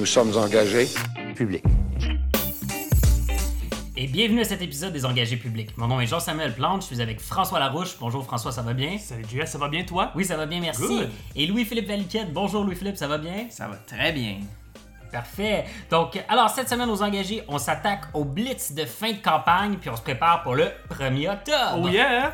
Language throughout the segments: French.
Nous sommes engagés. public. Et bienvenue à cet épisode des Engagés publics. Mon nom est Jean-Samuel Plante, je suis avec François Larouche. Bonjour François, ça va bien? Salut JS, ça va bien toi? Oui, ça va bien, merci. Good. Et Louis-Philippe Valiquette. Bonjour Louis-Philippe, ça va bien? Ça va très bien. Parfait. Donc, alors, cette semaine aux engagés, on s'attaque au blitz de fin de campagne, puis on se prépare pour le 1er octobre. Oh yeah!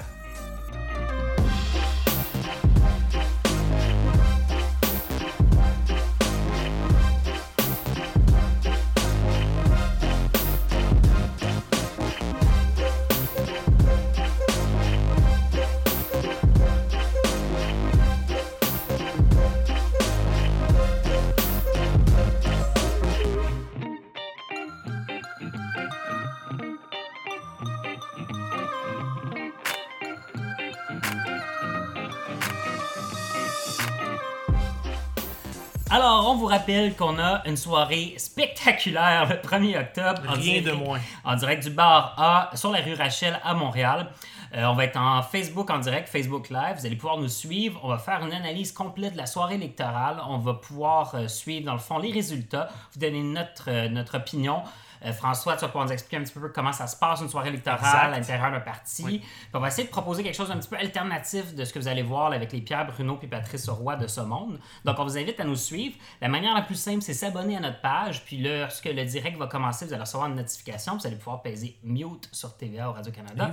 Rappelle qu'on a une soirée spectaculaire le 1er octobre. en Rien de direct- moins. En direct du bar A sur la rue Rachel à Montréal. Euh, on va être en Facebook en direct, Facebook Live. Vous allez pouvoir nous suivre. On va faire une analyse complète de la soirée électorale. On va pouvoir euh, suivre, dans le fond, les résultats, vous donner notre, euh, notre opinion. Euh, François, tu vas pouvoir nous expliquer un petit peu comment ça se passe une soirée électorale Exact. à l'intérieur d'un parti. On va essayer de proposer quelque chose d'un petit peu alternatif de ce que vous allez voir là, avec les Pierre, Bruno et Patrice Roy de ce monde. Donc on vous invite à nous suivre. La manière la plus simple, c'est s'abonner à notre page. Puis lorsque le direct va commencer, vous allez recevoir une notification. Vous allez pouvoir peser mute sur TVA au Radio-Canada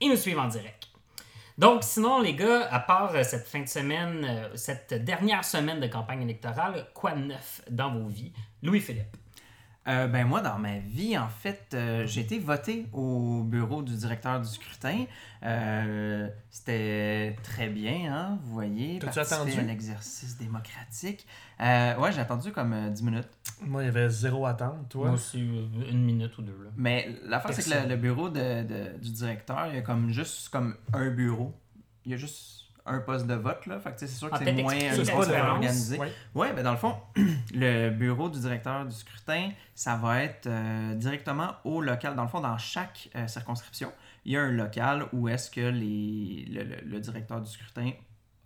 et nous suivre en direct. Donc, sinon, les gars, à part euh, cette fin de semaine, euh, cette dernière semaine de campagne électorale, quoi de neuf dans vos vies? Louis-Philippe. Euh, ben moi, dans ma vie, en fait, euh, j'ai été voté au bureau du directeur du scrutin. Euh, C'était très bien, hein, vous voyez. T'as-tu attendu? à un exercice démocratique. Euh, ouais, j'ai attendu comme euh, 10 minutes. Moi, il y avait zéro attente, toi? Moi aussi, une minute ou deux. Là. Mais l'affaire, c'est que le, le bureau de, de- du directeur, il y a comme juste comme un bureau. Il y a juste un poste de vote, là. Fait que c'est sûr que Ah, c'est moins expliquer un la petit peu différence. organisé. Ouais. Ouais, ben dans le fond, le bureau du directeur du scrutin, ça va être euh, directement au local. Dans le fond, dans chaque euh, circonscription, il y a un local où est-ce que les, le, le- le directeur du scrutin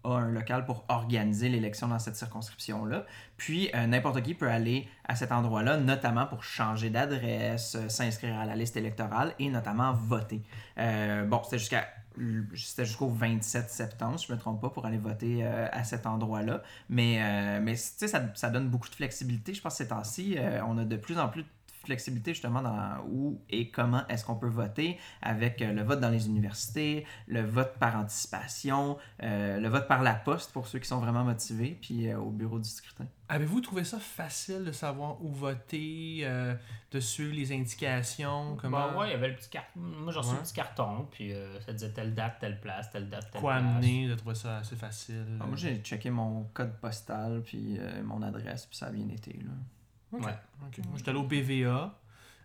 a un local pour organiser l'élection dans cette circonscription-là. Puis, euh, n'importe qui peut aller à cet endroit-là, notamment pour changer d'adresse, euh, s'inscrire à la liste électorale et notamment voter. Euh, bon, c'était jusqu'à c'était jusqu'au 27 septembre, si je ne me trompe pas, pour aller voter euh, à cet endroit-là. Mais, euh, ça, ça donne beaucoup de flexibilité. Je pense que ces temps-ci, euh, on a de plus en plus de flexibilité justement dans où et comment est-ce qu'on peut voter avec euh, le vote dans les universités, le vote par anticipation, euh, le vote par la poste pour ceux qui sont vraiment motivés, puis euh, au bureau du scrutin. Avez-vous trouvé ça facile de savoir où voter, euh, de suivre les indications, comment... Bah ouais, il y avait le petit carton. Moi, j'ai reçu Ouais. le petit carton, puis euh, ça disait telle date, telle place, telle date, telle Quoi place. amener, de trouver ça assez facile? Ah, moi, j'ai checké mon code postal, puis euh, mon adresse, puis ça a bien été. Là. Ok, Ouais. ok. Moi, j'étais allé au BVA,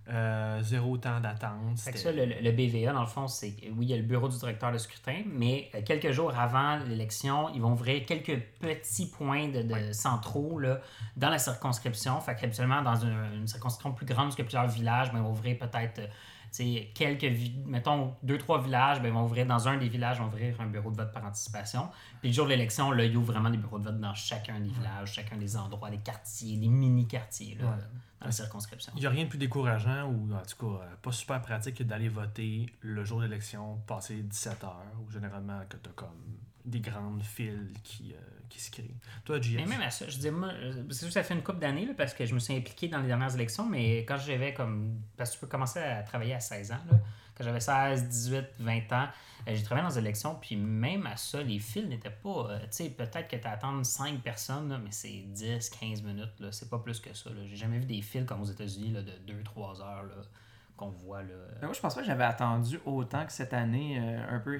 euh, zéro temps d'attente. Que ça, le, le BVA, dans le fond, c'est oui, il y a le bureau du directeur de scrutin, mais euh, quelques jours avant l'élection, ils vont ouvrir quelques petits points de, de centraux là, dans la circonscription. Fait qu'habituellement, dans une, une circonscription plus grande, a plusieurs villages, ben, ils vont ouvrir peut-être euh, quelques, vi- mettons, deux, trois villages, ben, vont ouvrir dans un des villages, vont ouvrir un bureau de vote par anticipation. Puis le jour de l'élection, là, ils ouvrent vraiment des bureaux de vote dans chacun des villages, chacun des endroits, des quartiers, des mini-quartiers là, Ouais. dans la circonscription. Il n'y a rien de plus décourageant ou en tout cas euh, pas super pratique que d'aller voter le jour de l'élection, passer 17 heures, ou généralement que tu as comme des grandes files qui, euh, qui se créent. Toi, JS? Mais même à ça, je dis, moi, euh, c'est sûr que ça fait une couple d'années parce que je me suis impliqué dans les dernières élections, mais quand j'avais comme. Parce que tu peux commencer à travailler à 16 ans, quand j'avais 16, 18, 20 ans, euh, j'ai travaillé dans les élections, puis même à ça, les files n'étaient pas. tu sais, peut-être que tu attends 5 personnes, mais c'est 10, 15 minutes, c'est pas plus que ça. là. J'ai jamais vu des files comme aux États-Unis de 2-3 heures qu'on voit. Là. Ben, moi, je pense pas que j'avais attendu autant que cette année, euh, un peu.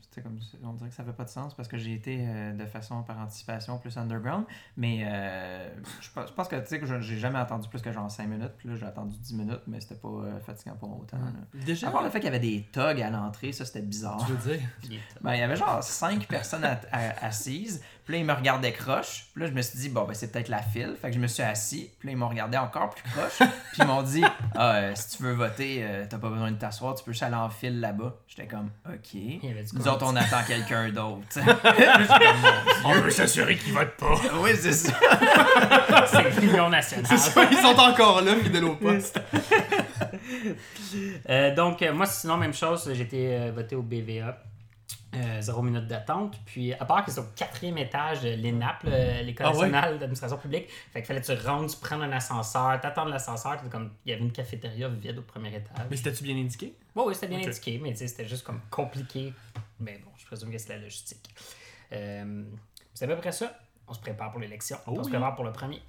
c'était comme, on dirait que ça fait pas de sens parce que j'ai été euh, de façon par anticipation plus underground. Mais euh, je, pense, je pense que tu sais que je- j'ai jamais attendu plus que genre 5 minutes. Puis là, j'ai attendu 10 minutes, mais c'était pas euh, fatigant pour autant. là. Déjà, À part le fait qu'il y avait des togs à l'entrée, ça c'était bizarre. tu veux dire, Ben, il y avait genre 5 personnes à- à- assises. Puis là, ils me regardaient croche. Puis là, je me suis dit, bon, ben, c'est peut-être la file. Fait que je me suis assis. Puis là, ils m'ont regardé encore plus croche. Puis ils m'ont dit, ah, euh, si tu veux voter, voter, euh, t'as pas besoin de t'asseoir, tu peux juste aller en file là-bas. J'étais comme, ok. Il y avait du Nous autres, on attend quelqu'un d'autre. On veut s'assurer qu'ils votent pas. oui, c'est ça. C'est l'Union nationale. C'est ça, ils sont encore là, fidèles au poste. Euh, donc, euh, moi, sinon, même chose, été euh, voté au BVA. Euh, zéro minute d'attente. Puis, à part que c'est au quatrième étage de l'ENAP, le- l'École Ah nationale d'administration publique, fait qu'il fallait que tu rentres, tu prennes un ascenseur, t'attends l'ascenseur, comme il y avait une cafétéria vide au premier étage. Mais c'était-tu bien indiqué? Oui, oui, c'était bien indiqué, mais c'était juste comme compliqué. Mais bon, je présume que c'est la logistique. Euh, c'est à peu près ça. On se prépare pour l'élection. Oh on se prépare pour le premier.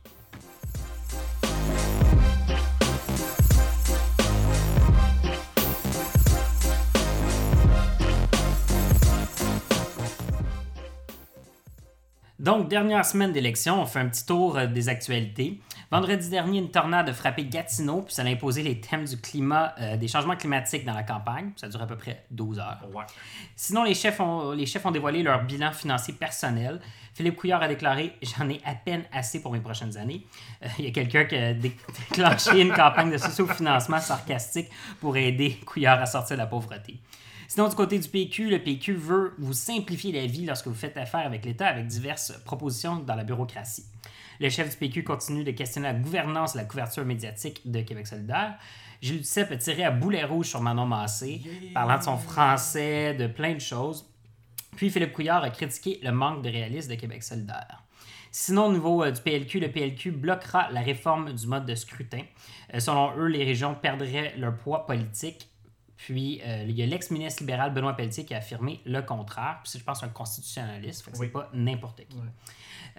Donc, dernière semaine d'élection, on fait un petit tour euh, des actualités. Vendredi dernier, une tornade a frappé Gatineau, puis ça a imposé les thèmes du climat, euh, des changements climatiques dans la campagne. Ça dure à peu près 12 heures. Ouais. Sinon, les chefs, ont, les chefs ont dévoilé leur bilan financier personnel. Philippe Couillard a déclaré J'en ai à peine assez pour mes prochaines années. Euh, Il y a quelqu'un qui a dé- déclenché une campagne de socio-financement sarcastique pour aider Couillard à sortir de la pauvreté. Sinon, du côté du PQ, le PQ veut vous simplifier la vie lorsque vous faites affaire avec l'État avec diverses propositions dans la bureaucratie. Le chef du PQ continue de questionner la gouvernance et la couverture médiatique de Québec solidaire. Gilles Duceppe a tiré à boulet rouge sur Manon Massé, parlant de son français, de plein de choses. Puis Philippe Couillard a critiqué le manque de réalisme de Québec solidaire. Sinon, au niveau euh, du PLQ, le PLQ bloquera la réforme du mode de scrutin. Euh, selon eux, les régions perdraient leur poids politique. Puis, euh, il y a l'ex-ministre libéral Benoît Pelletier qui a affirmé le contraire. Puis, je pense, un constitutionnaliste. Fait que Oui. c'est pas n'importe qui.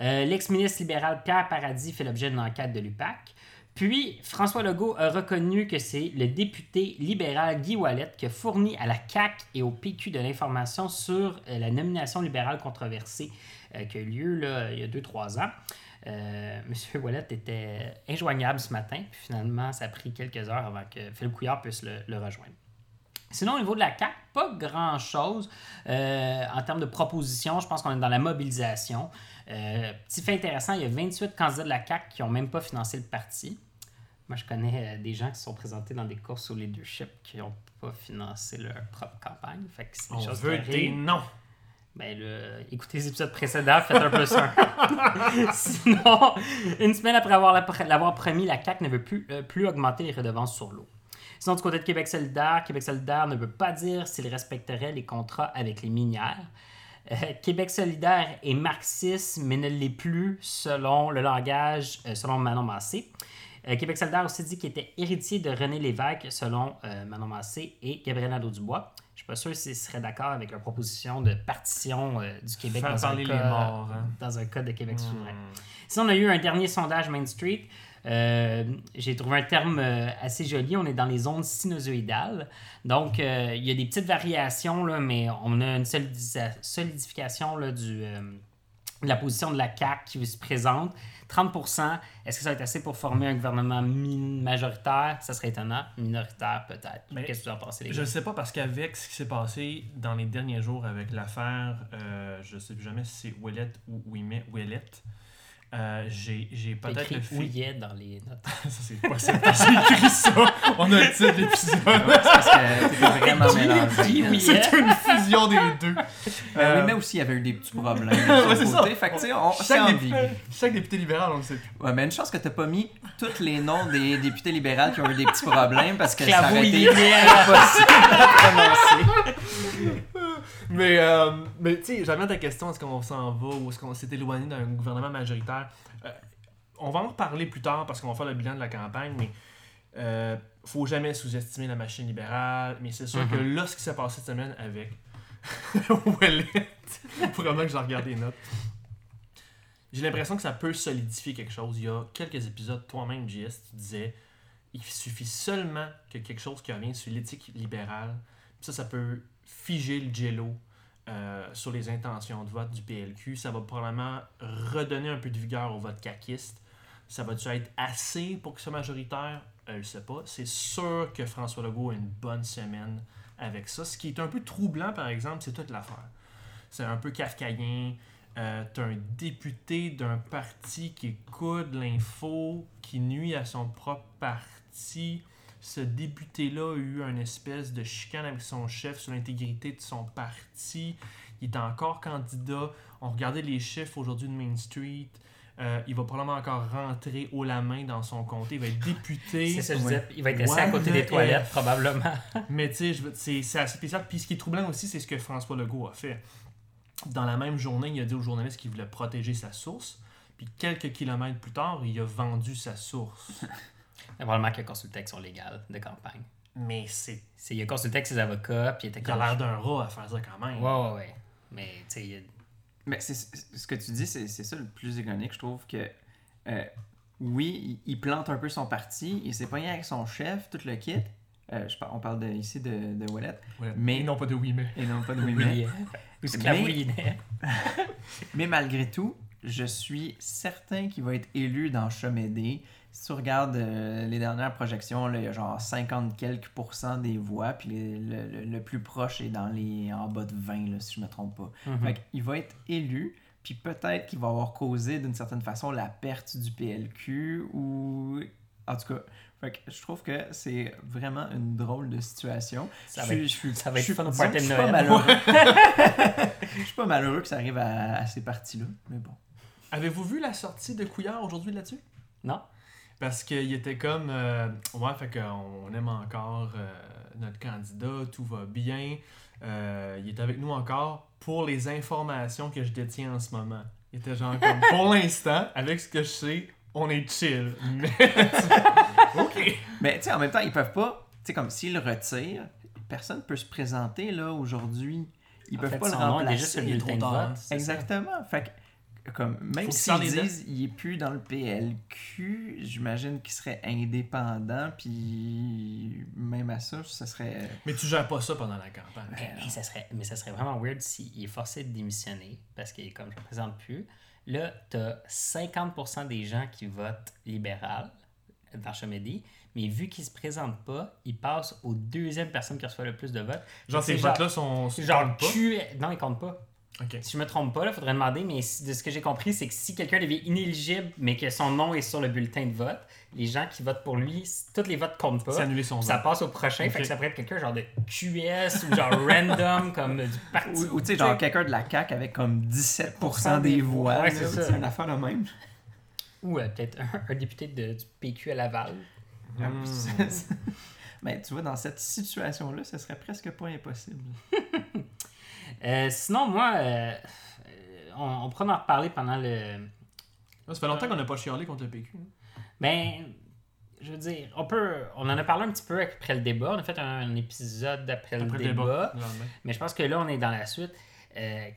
Euh, l'ex-ministre libéral Pierre Paradis fait l'objet d'une enquête de l'UPAC. Puis, François Legault a reconnu que c'est le député libéral Guy Wallet qui a fourni à la CAQ et au PQ de l'information sur euh, la nomination libérale controversée qui a eu lieu là, il y a 2-3 ans. Euh, Monsieur Wallet était injoignable ce matin, puis finalement, ça a pris quelques heures avant que Philippe Couillard puisse le, le rejoindre. Sinon, au niveau de la CAQ, pas grand-chose. Euh, en termes de propositions, je pense qu'on est dans la mobilisation. Euh, petit fait intéressant, il y a 28 candidats de la CAQ qui n'ont même pas financé le parti. Moi, je connais euh, des gens qui se sont présentés dans des courses au leadership qui n'ont pas financé leur propre campagne. Fait que On choses veut des noms. Ben, écoutez les épisodes précédents, faites un plus un. Sinon, une semaine après avoir la- l'avoir promis, la CAQ ne veut plus, euh, plus augmenter les redevances sur l'eau. Sinon, du côté de Québec solidaire, Québec solidaire ne veut pas dire s'il respecterait les contrats avec les minières. Euh, Québec solidaire est marxiste, mais ne l'est plus selon le langage, euh, selon Manon Massé. Euh, Québec solidaire aussi dit qu'il était héritier de René Lévesque, selon Manon Massé et Gabriel Nadeau-Dubois. Je suis pas sûr s'ils seraient d'accord avec leur proposition de partition du Québec Faire dans un, parler les cas, morts, hein. dans un cas de Québec Hmm. souverain. Sinon, on a eu un dernier sondage Main Street. Euh, J'ai trouvé un terme euh, assez joli. On est dans les zones sinusoïdales. Donc, euh, il y a des petites variations, là, mais on a une solidification là, du, euh, de la position de la CAQ qui se présente. 30% Est-ce que ça va être assez pour former un gouvernement majoritaire? Ça serait étonnant. Minoritaire, peut-être. Qu'est-ce que vous en pensez, les Je ne sais pas parce qu'avec ce qui s'est passé dans les derniers jours avec l'affaire, euh, je ne sais plus jamais si c'est Ouellette ou Ouimet, Ouellette, euh, j'ai j'ai peut-être le fait. Ouillet dans les notes? ça, c'est pas c'est c'est écrit ça. On a le titre de l'épisode. C'est parce que t'étais vraiment mélangé. Oui. C'est une fusion des deux. Euh, oui, mais aussi, il y avait eu des petits problèmes. Ouais, c'est ça. Fait que, tu sais, on- Chaque, ambigu. dé- chaque député libéral, on le sait plus. Ouais, mais une chance que t'as pas mis tous les noms des députés libéraux qui ont eu des petits problèmes parce que ça aurait été impossible à prononcer. Mais, euh, mais tu sais, j'avais ta question, est-ce qu'on s'en va ou est-ce qu'on s'est éloigné d'un gouvernement majoritaire? Euh, on va en reparler plus tard parce qu'on va faire le bilan de la campagne, mais euh, faut jamais sous-estimer la machine libérale. Mais c'est sûr que là, ce qui s'est passé cette semaine avec Ouellette, faut vraiment que je regarde les notes. J'ai l'impression que ça peut solidifier quelque chose. Il y a quelques épisodes, toi-même, JS, tu disais il suffit seulement que quelque chose qui revient sur l'éthique libérale, ça, ça peut figer le jello euh, sur les intentions de vote du PLQ. Ça va probablement redonner un peu de vigueur au vote caquiste. Ça va-tu être assez pour que ce majoritaire? Euh, je ne sais pas. C'est sûr que François Legault a une bonne semaine avec ça. Ce qui est un peu troublant, par exemple, c'est toute l'affaire. C'est un peu kafkaïen. Euh, T'as un député d'un parti qui écoute l'info, qui nuit à son propre parti. Ce député-là a eu une espèce de chicane avec son chef sur l'intégrité de son parti. Il est encore candidat. On regardait les chiffres aujourd'hui de Main Street. Euh, il va probablement encore rentrer haut la main dans son comté. Il va être député. C'est ça, je Ouais. disais, il va être assis à côté the des toilettes, probablement. Mais tu sais, c'est assez spécial. Puis ce qui est troublant aussi, c'est ce que François Legault a fait. Dans la même journée, il a dit aux journalistes qu'il voulait protéger sa source. Puis quelques kilomètres plus tard, il a vendu sa source. Probablement qu'il a consulté avec son légal de campagne. Mais c'est. C'est, il a consulté avec ses avocats, puis il était Il a l'air d'un rat à faire ça quand même. Ouais, ouais, ouais. Mais, tu sais, il y a- Mais c'est ce que tu dis, c'est c'est ça le plus ironique, je trouve que euh, oui, il, il plante un peu son parti, il s'est pogné avec son chef, tout le kit. Euh, je par- on parle de, ici de, de Ouais. Mais- Et non pas de oui, mais. et non pas de oui, mais. ou sclavoulinait. Mais malgré tout, je suis certain qu'il va être élu dans Chemédé. Si tu regardes euh, les dernières projections, là, il y a genre 50 quelques pourcents des voix, puis les- le, le- le plus proche est dans les en bas de 20, là, si je me trompe pas. Mhm. Fait qu'il va être élu, puis peut-être qu'il va avoir causé d'une certaine façon la perte du PLQ ou. En tout cas, fait que je trouve que c'est vraiment une drôle de situation. Ça Je va suis- être- je suis- ça va être je fun au party de pas malheureux. Je suis pas malheureux que ça arrive à, à ces parties-là, mais bon. Avez-vous vu la sortie de Couillard aujourd'hui là-dessus? Non? Parce qu'il était comme. euh, ouais, fait qu'on aime encore euh, notre candidat, tout va bien. Euh, il est avec nous encore pour les informations que je détiens en ce moment. Il était genre comme. pour l'instant, avec ce que je sais, on est chill. Mais. ok. Mais tu sais, en même temps, ils peuvent pas. Tu sais, comme s'ils le retirent, personne peut se présenter là aujourd'hui. Ils En peuvent fait, pas le son nom est remplacer. sur le il bulletin de vote. Exactement. Fait que, comme, même s'ils disent qu'il est plus dans le PLQ, j'imagine qu'il serait indépendant, puis même à ça, ça serait. Mais tu gères pas ça pendant la campagne. Mais, mais ça serait, mais ça serait vraiment weird s'il est forcé de démissionner parce qu'il est comme je ne représente plus. Là, tu as 50% des gens qui votent libéral dans mais vu qu'il se présente pas, il passe aux deuxième personne qui reçoit le plus de votes. Genre, ces votes-là sont. Genre, comptent pas? Q... Non, il compte pas. Ok. Si je me trompe pas, il faudrait demander, mais si- de ce que j'ai compris, c'est que si quelqu'un devient inéligible, mais que son nom est sur le bulletin de vote, les gens qui votent pour lui, tous les votes comptent pas. Son Ça vote. passe au prochain, Ok. fait que ça pourrait être quelqu'un genre de QS ou genre random comme du parti. Ou, ou, tu sais, genre quelqu'un de la CAQ avec comme 17% des voix. Ouais, c'est ça. C'est une affaire de même. Ou euh, peut-être un, un député de, du PQ à Laval. Hmm. Mais tu vois, dans cette situation-là, ce serait presque pas impossible. Euh, sinon, moi, euh, on, on pourra en reparler pendant le. Ça fait longtemps qu'on n'a pas chialé contre le PQ. hein. Ben, je veux dire, on peut. On en a parlé un petit peu après le débat. On a fait un, épisode après, Après le débat. Mais je pense que là, on est dans la suite. Euh,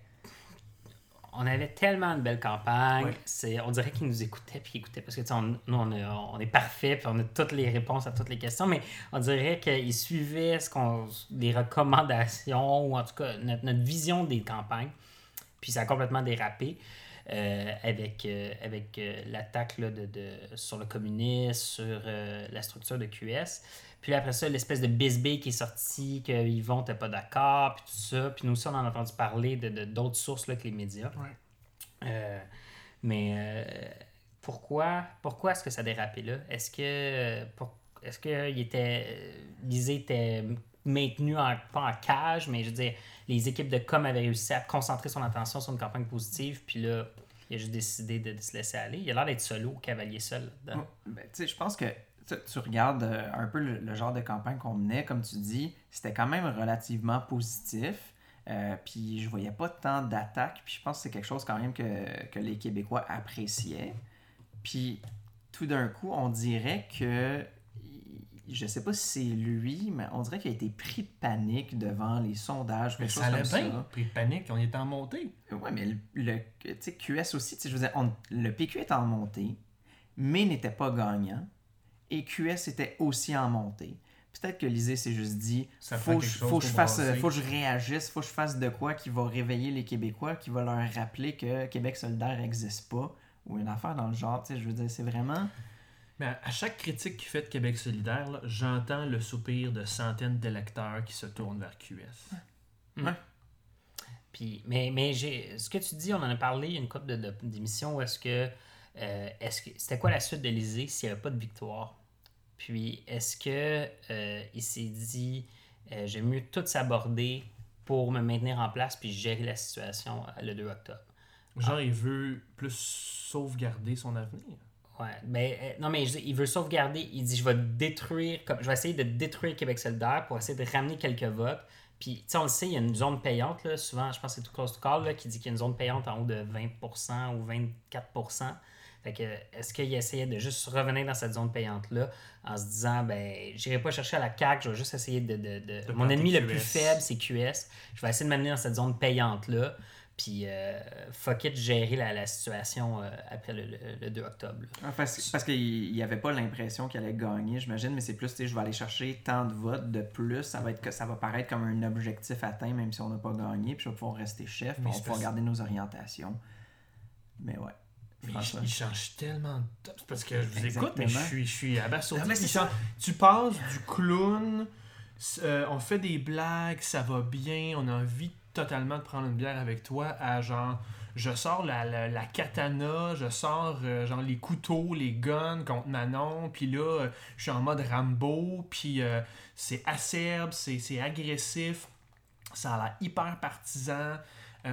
on avait tellement une belle campagne. Ouais. C'est, on dirait qu'ils nous écoutaient puis qu'ils écoutaient parce que tu sais, on, nous, on, est- on est parfait puis on a toutes les réponses à toutes les questions. Mais on dirait qu'ils suivaient ce qu'on, les recommandations ou en tout cas notre, notre vision des campagnes. Puis ça a complètement dérapé. Euh, avec, euh, avec euh, l'attaque là, de, de- sur le communisme, sur la structure de QS. Puis après ça, l'espèce de bisbee qui est sorti, que Yvon n'était pas d'accord, puis tout ça. Puis nous aussi, on en a entendu parler de, de- d'autres sources là, que les médias. Ouais. Euh, mais euh, pourquoi, pourquoi est-ce que ça a dérapé là? Est-ce que pour- est-ce que il était, Lisée était maintenu en, pas en cage, mais je veux dire, les équipes de com avaient réussi à concentrer son attention sur une campagne positive, puis là, il a juste décidé de, se laisser aller. Il a l'air d'être solo, cavalier seul. Ben, je pense que tu, regardes euh, un peu le, le genre de campagne qu'on menait, comme tu dis, c'était quand même relativement positif. Euh, puis je voyais pas tant d'attaques. Puis je pense que c'est quelque chose quand même que, que les Québécois appréciaient. Puis tout d'un coup, on dirait que. Je sais pas si c'est lui, mais on dirait qu'il a été pris de panique devant les sondages. Mais ça allait bien. ça. Pris de panique, on était en montée. Ouais, mais le, le- QS aussi, je veux dire, on- le PQ est en montée, mais n'était pas gagnant. Et QS était aussi en montée. Peut-être que Lisée s'est juste dit Ça faut, je- faut que je fasse, faut que je réagisse, faut que je fasse de quoi qui va réveiller les Québécois, qui va leur rappeler que Québec solidaire n'existe pas, ou une affaire dans le genre. Je veux dire, c'est vraiment. Mais à- à chaque critique qui fait de Québec solidaire, là, j'entends le soupir de centaines d'électeurs qui se tournent vers QS. Puis, mais mais j'ai, ce que tu dis, on en a parlé il y a une couple de, de- d'émissions où est-ce que, euh, est-ce que c'était quoi la suite de l'Élysée s'il n'y avait pas de victoire? Puis, est-ce que euh, il s'est dit, euh, j'aime mieux tout s'aborder pour me maintenir en place puis gérer la situation le 2 octobre? Genre, il veut plus sauvegarder son avenir. Ouais, mais euh, non, mais je dis, il veut sauvegarder. Il dit, je vais détruire, comme, je vais essayer de détruire Québec solidaire pour essayer de ramener quelques votes. Puis, tu sais, on le sait, il y a une zone payante, là, souvent, je pense que c'est tout close to call, là, qui dit qu'il y a une zone payante en haut de 20% ou 24%. Fait que, est-ce qu'il essayait de juste revenir dans cette zone payante-là en se disant, ben, j'irai pas chercher à la CAQ, je vais juste essayer de. de- de- De Mon ennemi le plus faible, c'est QS. Je vais essayer de m'amener dans cette zone payante-là. Puis, euh, fuck it, gérer la, la situation euh, après le, le- le 2 octobre. Ah, Parce, parce qu'il n'y avait pas l'impression qu'il allait gagner, j'imagine, mais c'est plus, tu sais, je vais aller chercher tant de votes de plus, ça va, être que, ça va paraître comme un objectif atteint, même si on n'a pas gagné, puis je vais pouvoir rester chef, puis Mais on va pouvoir garder nos orientations. Mais ouais. Mais il, il change tellement de top. Parce que je vous écoute, mais je suis, je suis abasourdi. Mais c'est Il ça. change- Tu passes du clown, euh, on fait des blagues, ça va bien, on a envie totalement de prendre une bière avec toi, à genre, je sors la, la, la katana, je sors euh, genre les couteaux, les guns contre Manon, puis là, euh, je suis en mode Rambo, puis euh, c'est acerbe, c'est c'est agressif, ça a l'air hyper partisan.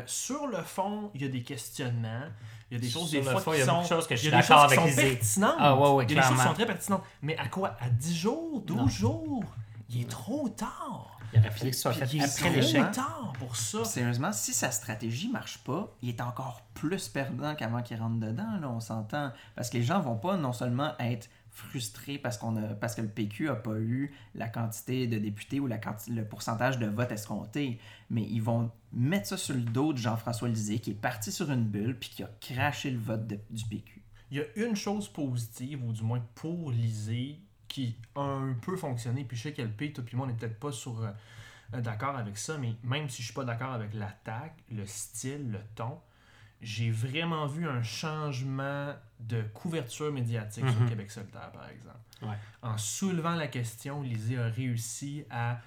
Sur le fond, il y a des questionnements. Il y a des choses, Sur des fois, fond, qui il y a sont, choses que je suis il y a des d'accord choses qui avec sont Lizzie. pertinentes. Ah, ouais, ouais, il y a des choses qui sont très pertinentes. Mais à quoi? À 10 jours? 12 Non. jours? Il est trop tard. Il aurait fallu que ce soit fait après l'échec. tard pour ça. Sérieusement, si sa stratégie marche pas, il est encore plus perdant qu'avant qu'il rentre dedans, là, on s'entend. Parce que les gens vont pas non seulement être frustrés parce, qu'on a, parce que le PQ a pas eu la quantité de députés ou la quanti- le pourcentage de votes escompté, mais ils vont mettre ça sur le dos de Jean-François Lisée qui est parti sur une bulle puis qui a craché le vote de- du PQ. Il y a une chose positive, ou du moins pour Lisée, qui a un peu fonctionné. Puis je sais qu'LP, toi puis moi, on n'est peut-être pas sur, euh, d'accord avec ça, mais même si je suis pas d'accord avec l'attaque, le style, le ton, j'ai vraiment vu un changement de couverture médiatique sur Mhm. Québec solidaire, par exemple. Ouais. En soulevant la question, Lisée a réussi à,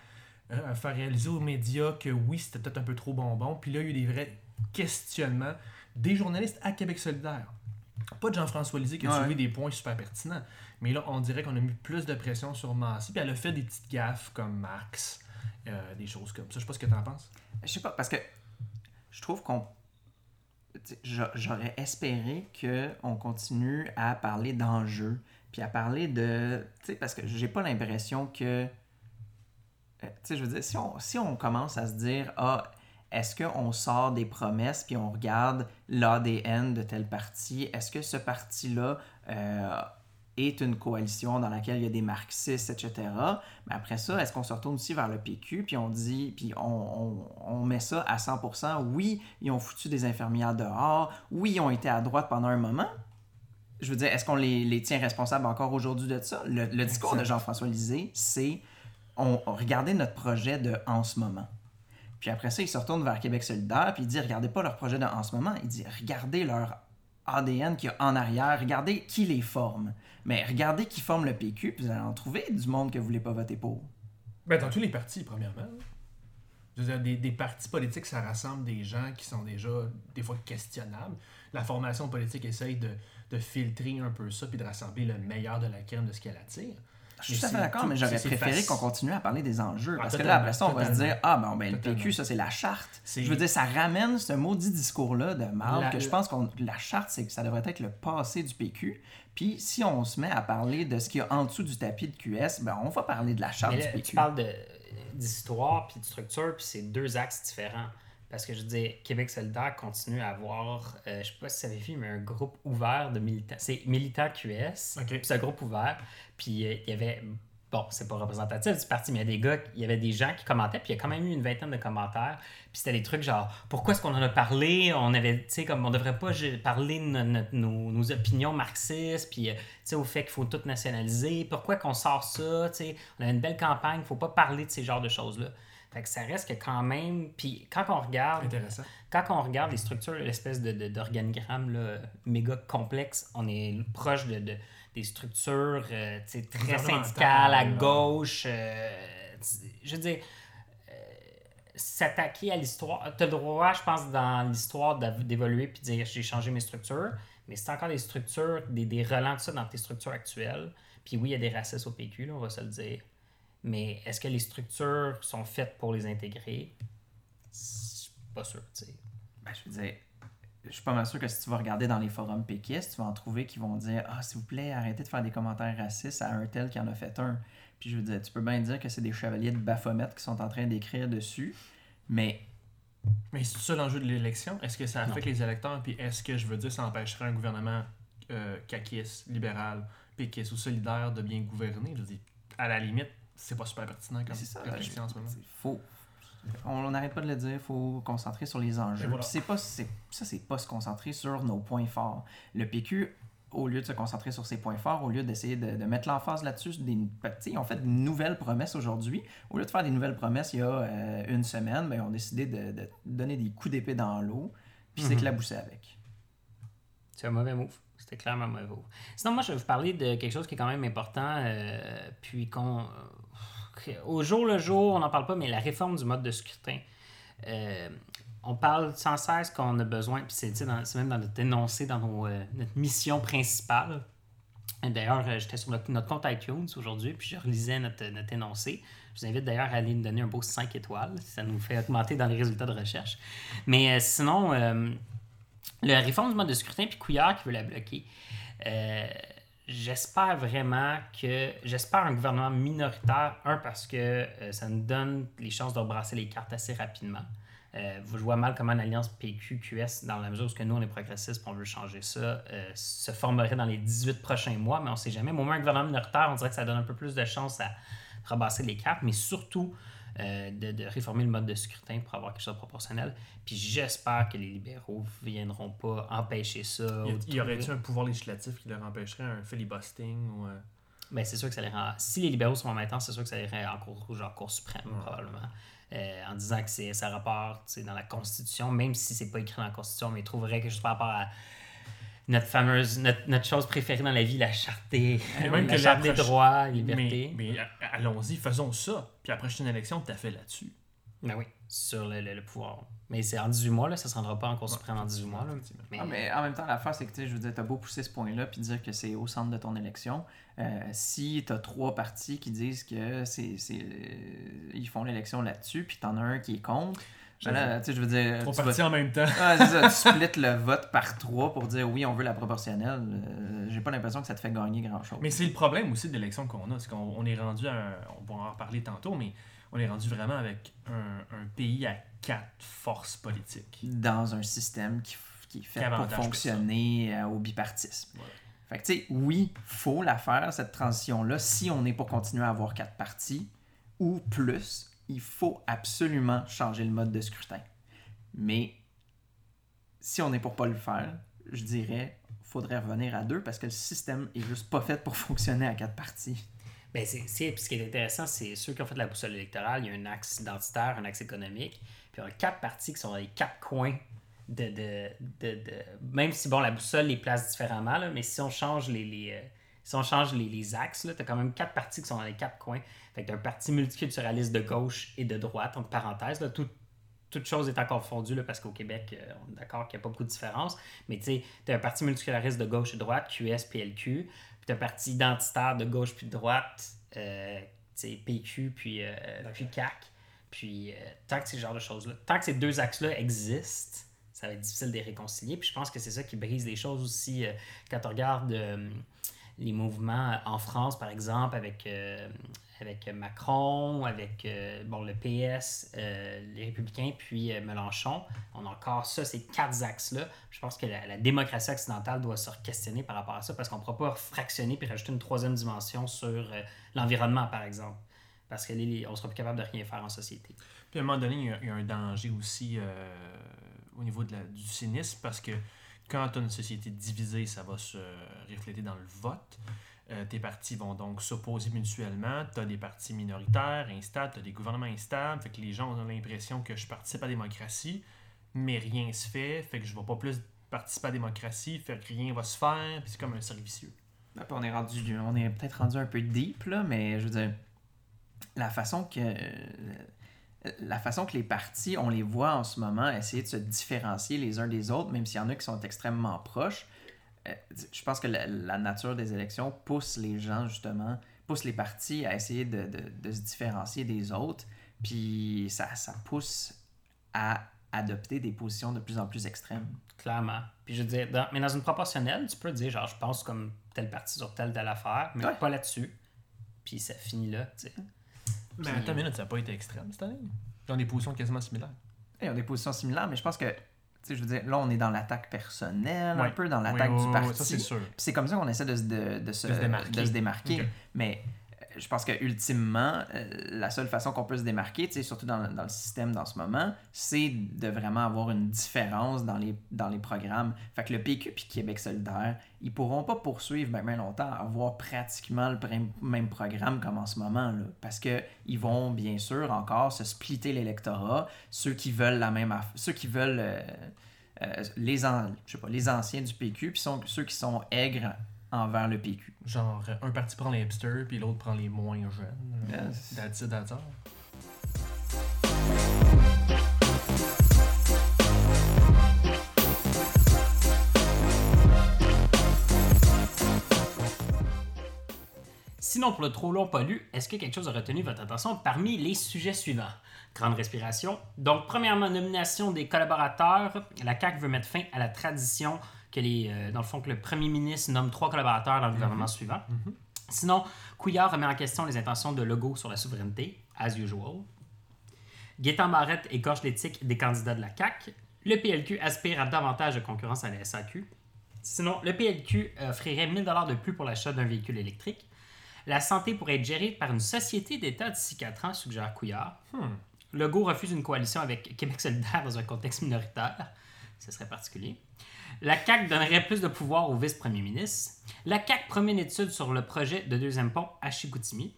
euh, à faire réaliser aux médias que oui, c'était peut-être un peu trop bonbon. Puis là, il y a eu des vrais questionnements des journalistes à Québec solidaire. Pas de Jean-François Lisée qui a Ouais. soulevé des points super pertinents. Mais là, on dirait qu'on a mis plus de pression sur Massy. Puis elle a fait des petites gaffes comme Max, euh, des choses comme ça. Je sais pas ce que tu en penses. Je sais pas, parce que je trouve qu'on. J'aurais espéré qu'on continue à parler d'enjeux, puis à parler de. Tu sais, parce que j'ai pas l'impression que. euh, Tu sais, je veux dire, si on, si on commence à se dire, ah, est-ce qu'on sort des promesses, puis on regarde l'ADN de tel parti, est-ce que ce parti-là. euh, est une coalition dans laquelle il y a des marxistes, etc. Mais après ça, est-ce qu'on se retourne aussi vers le PQ, puis on dit, puis on, on- on met ça à 100%, oui, ils ont foutu des infirmières dehors, oui, ils ont été à droite pendant un moment. Je veux dire, est-ce qu'on les, les tient responsables encore aujourd'hui de ça? Le, le discours de. Jean-François Lisée, c'est on, on- regardez notre projet de en ce moment. Puis après ça, il se retourne vers Québec solidaire, puis il dit regardez pas leur projet en ce moment, il dit regardez leur ADN qu'il y a en arrière, regardez qui les forme. Mais regardez qui forme le PQ, puis vous allez en trouver du monde que vous voulez pas voter pour. Ben, dans tous les partis, premièrement. Je veux dire, des, des partis politiques, ça rassemble des gens qui sont déjà, des fois, questionnables. La formation politique essaye de, de filtrer un peu ça, puis de rassembler le meilleur de la crème de ce qu'elle attire. Je suis tout à fait d'accord, mais j'aurais préféré qu'on continue à parler des enjeux. Ah, parce que là, après ça, on va se dire Ah, ben, ben le Totalement. PQ, ça, c'est la charte. Je veux dire, ça ramène ce maudit discours-là de mal La- que je pense que la charte, c'est que ça devrait être le passé du PQ. Puis si on se met à parler de ce qu'il y a en dessous du tapis de QS, ben, on va parler de la charte Mais du là, PQ. tu parles d'histoire puis de structure, puis c'est deux axes différents. Parce que je dire, Québec solidaire continue à avoir, euh, je sais pas si ça avait vu, mais un groupe ouvert de militants. C'est Militants QS. Ok. Puis C'est un groupe ouvert. Puis euh, il y avait, bon, c'est pas représentatif du parti, mais il y a des gars, il y avait des gens qui commentaient, puis il y a quand même eu une vingtaine de commentaires. Puis c'était des trucs genre, pourquoi est-ce qu'on en a parlé? On avait, tu sais, comme on devrait pas parler de no- no- nos, opinions marxistes, puis, euh, tu sais, au fait qu'il faut tout nationaliser. Pourquoi qu'on sort ça? Tu sais, on a une belle campagne, faut pas parler de ces genres de choses-là. Fait que ça reste que quand même. Puis quand on regarde Intéressant. quand on regarde les structures, l'espèce de, de- d'organigramme méga complexe, on est proche de, de- des structures euh, très syndicales, à gauche. euh, je veux dire, euh, s'attaquer à l'histoire. Tu as le droit, je pense, dans l'histoire d'évoluer puis de dire j'ai changé mes structures, mais c'est encore des structures, des, des relents de ça dans tes structures actuelles. Puis oui, il y a des racistes au PQ, là, on va se le dire. Mais est-ce que les structures sont faites pour les intégrer? Je suis pas sûr, tu sais. Ben, je veux dire, je suis pas mal sûr que si tu vas regarder dans les forums péquistes, tu vas en trouver qui vont dire Ah, s'il vous plaît, arrêtez de faire des commentaires racistes à un tel qui en a fait un. Puis je veux dire, tu peux bien dire que c'est des chevaliers de Baphomet qui sont en train d'écrire dessus, mais Mais c'est ça l'enjeu de l'élection? Est-ce que ça affecte les électeurs? Puis est-ce que, je veux dire, ça empêcherait un gouvernement euh, caquiste, libéral, péquiste ou solidaire de bien gouverner? Je veux dire, à la limite, c'est pas super pertinent comme ça. réflexion en ce moment. faut, on n'arrête pas de le dire, il faut concentrer sur les enjeux. Voilà. C'est pas, c'est- ça, c'est pas se concentrer sur nos points forts. Le PQ, au lieu de se concentrer sur ses points forts, au lieu d'essayer de, de mettre l'emphase là-dessus, des, tu sais, ils ont fait de nouvelles promesses aujourd'hui. Au lieu de faire des nouvelles promesses il y a euh, une semaine, ben, ils ont décidé de, de donner des coups d'épée dans l'eau, puis s'éclabousser avec. C'est un mauvais move. C'était clairement un mauvais move. Sinon, moi, je vais vous parler de quelque chose qui est quand même important, euh, puis qu'on. Au jour le jour, on n'en parle pas, mais la réforme du mode de scrutin. Euh, on parle sans cesse qu'on a besoin, puis c'est même dans notre énoncé, dans nos, euh, notre mission principale. D'ailleurs, euh, j'étais sur notre compte iTunes aujourd'hui, puis je relisais notre, notre énoncé. Je vous invite d'ailleurs à aller nous donner un beau 5 étoiles. Ça nous fait augmenter dans les résultats de recherche. Mais sinon, la réforme du mode de scrutin, puis Couillard qui veut la bloquer. Euh, j'espère vraiment que. J'espère un gouvernement minoritaire, un, parce que euh, ça nous donne les chances de rebrasser les cartes assez rapidement. Euh, je vois mal comment une alliance PQ-QS, dans la mesure où nous, on est progressistes, on veut changer ça, euh, se formerait dans les 18 prochains mois, mais on sait jamais. Mais au moins, un gouvernement minoritaire, on dirait que ça donne un peu plus de chances à rebasser les cartes, mais surtout euh, de, de réformer le mode de scrutin pour avoir quelque chose de proportionnel. Puis j'espère que les libéraux viendront pas empêcher ça. Y, a- y aurait-il un pouvoir législatif qui leur empêcherait un filibustering ou. euh, Ben, c'est sûr que ça irait en- Si les libéraux sont en même temps, c'est sûr que ça irait en cour rouge, en cour suprême, Ouais. probablement. Euh, en disant que c'est, ça rapporte dans la Constitution, même si c'est pas écrit dans la Constitution, mais ils trouveraient quelque chose par rapport à notre fameuse, notre, notre chose préférée dans la vie, la charte des, Et même la que charte des droits, Mais, libertés. mais a- allons-y, faisons ça. Puis après une élection, t'as fait là-dessus. Ben oui, sur le, le- le pouvoir. Mais c'est en 18 mois, là, ça se rendra pas en Cour suprême en 18 mois. Là. Mais, Ah, mais en même temps, l'affaire, c'est que tu je veux dire, t'as beau pousser ce point-là puis dire que c'est au centre de ton élection. euh, si t'as trois partis qui disent que c'est, c'est, euh, ils font l'élection là-dessus, puis t'en as un qui est contre, ben là, tu sais, je veux dire. Trois partis en même temps. Ah, c'est ça, tu splits le vote par trois pour dire oui, on veut la proportionnelle. Euh, j'ai pas l'impression que ça te fait gagner grand-chose. Mais c'est le problème aussi de l'élection qu'on a. C'est qu'on on est rendu à un- On va en reparler tantôt, mais on est rendu vraiment avec un, un pays à quatre forces politiques. Dans un système qui, qui est fait pour fonctionner euh, au bipartisme. Voilà. Fait que, tu sais, oui, faut la faire, cette transition-là, si on est pour continuer à avoir quatre partis ou plus, il faut absolument changer le mode de scrutin. Mais si on est pour pas le faire, je dirais, faudrait revenir à deux parce que le système est juste pas fait pour fonctionner à quatre partis. Ben, c'est, ce qui est intéressant, c'est ceux qui ont fait la boussole électorale, il y a un axe identitaire, un axe économique, puis il y a quatre partis qui sont dans les quatre coins de, de, de, Même si, bon, la boussole les place différemment, là, mais si on change les, les, euh, si on change les, les axes, tu as quand même quatre partis qui sont dans les quatre coins. Fait un parti multiculturaliste de gauche et de droite, entre parenthèses, là, tout, toute chose étant confondue, là, parce qu'au Québec, euh, on est d'accord qu'il n'y a pas beaucoup de différence, mais tu sais, tu as un parti multiculturaliste de gauche et de droite, QS, PLQ, puis tu as un parti identitaire de gauche puis de droite, euh, tu sais, PQ, puis, euh, puis CAC. Puis euh, tant que ces genres de choses-là, tant que ces deux axes-là existent, ça va être difficile de les réconcilier. Puis je pense que c'est ça qui brise les choses aussi. euh, quand on regarde les mouvements en France, par exemple, avec, euh, avec Macron, avec euh, bon, le PS, euh, les Républicains, puis euh, Mélenchon, on a encore ça, ces quatre axes-là. Je pense que la, démocratie occidentale doit se questionner par rapport à ça, parce qu'on ne pourra pas fractionner puis rajouter une troisième dimension sur l'environnement, par exemple. Parce qu'on ne sera plus capable de rien faire en société. Puis à un moment donné, il y a, un danger aussi au niveau de la- du cynisme parce que quand tu as une société divisée, ça va se refléter dans le vote. Euh, tes partis vont donc s'opposer mutuellement. Tu as des partis minoritaires, instables, tu as des gouvernements instables. Fait que les gens ont l'impression que je participe à la démocratie, mais rien se fait. Fait que je ne vais pas plus participer à la démocratie, fait que rien va se faire. Puis c'est comme un cercle vicieux. Là, puis on est rendu, on est peut-être rendu un peu deep là, mais je veux dire, la façon que la façon que les partis, on les voit en ce moment essayer de se différencier les uns des autres, même s'il y en a qui sont extrêmement proches, je pense que la, la nature des élections pousse les gens, justement, pousse les partis à essayer de, de- de se différencier des autres. Puis ça, ça pousse à adopter des positions de plus en plus extrêmes. Clairement. Puis je veux dire, dans- mais dans une proportionnelle, tu peux dire, genre, je pense comme tel parti sur telle, telle affaire, mais Ouais. pas là-dessus. Puis ça finit là, tu sais. Mais attends minute, ça n'a pas été extrême cette année? Dans des positions quasiment similaires. Ils ont des positions similaires, mais je pense que, je veux dire, là, on est dans l'attaque personnelle, un peu dans l'attaque Oui, oui, du parti. C'est sûr. Puis c'est comme ça qu'on essaie de se, de, de se, De se démarquer. se. Mais je pense que ultimement, euh, la seule façon qu'on peut se démarquer, surtout dans, le système dans ce moment, c'est de vraiment avoir une différence dans les, dans les programmes. Fait le PQ puis Québec solidaire, ils pourront pas poursuivre bien, bien longtemps avoir pratiquement le même programme comme en ce moment. Là, parce que ils vont bien sûr encore se splitter l'électorat. Ceux qui veulent la même ceux qui veulent euh, euh, les, an- pas, les anciens du PQ, puis ceux qui sont aigres envers le PQ. Genre, un parti prend les hipsters, puis l'autre prend les moins jeunes. Yes. That's it, that's all. Sinon, pour le trop long pas lu, est-ce que quelque chose a retenu votre attention parmi les sujets suivants? Grande respiration. Donc, premièrement, nomination des collaborateurs. La CAQ veut mettre fin à la tradition que les, euh, dans le fond, que le premier ministre nomme trois collaborateurs dans le gouvernement suivant. Sinon, Couillard remet en question les intentions de Legault sur la souveraineté, as usual. Gaétan Barrette écorche l'éthique des candidats de la CAQ. Le PLQ aspire à davantage de concurrence à la SAQ. Sinon, le PLQ offrirait 1000 de plus pour l'achat d'un véhicule électrique. La santé pourrait être gérée par une société d'État d'ici 4 ans, suggère Couillard. Legault refuse une coalition avec Québec solidaire dans un contexte minoritaire. Ce serait particulier. La CAQ donnerait plus de pouvoir au vice-premier ministre. La CAQ promet une étude sur le projet de deuxième pont à Chicoutimi.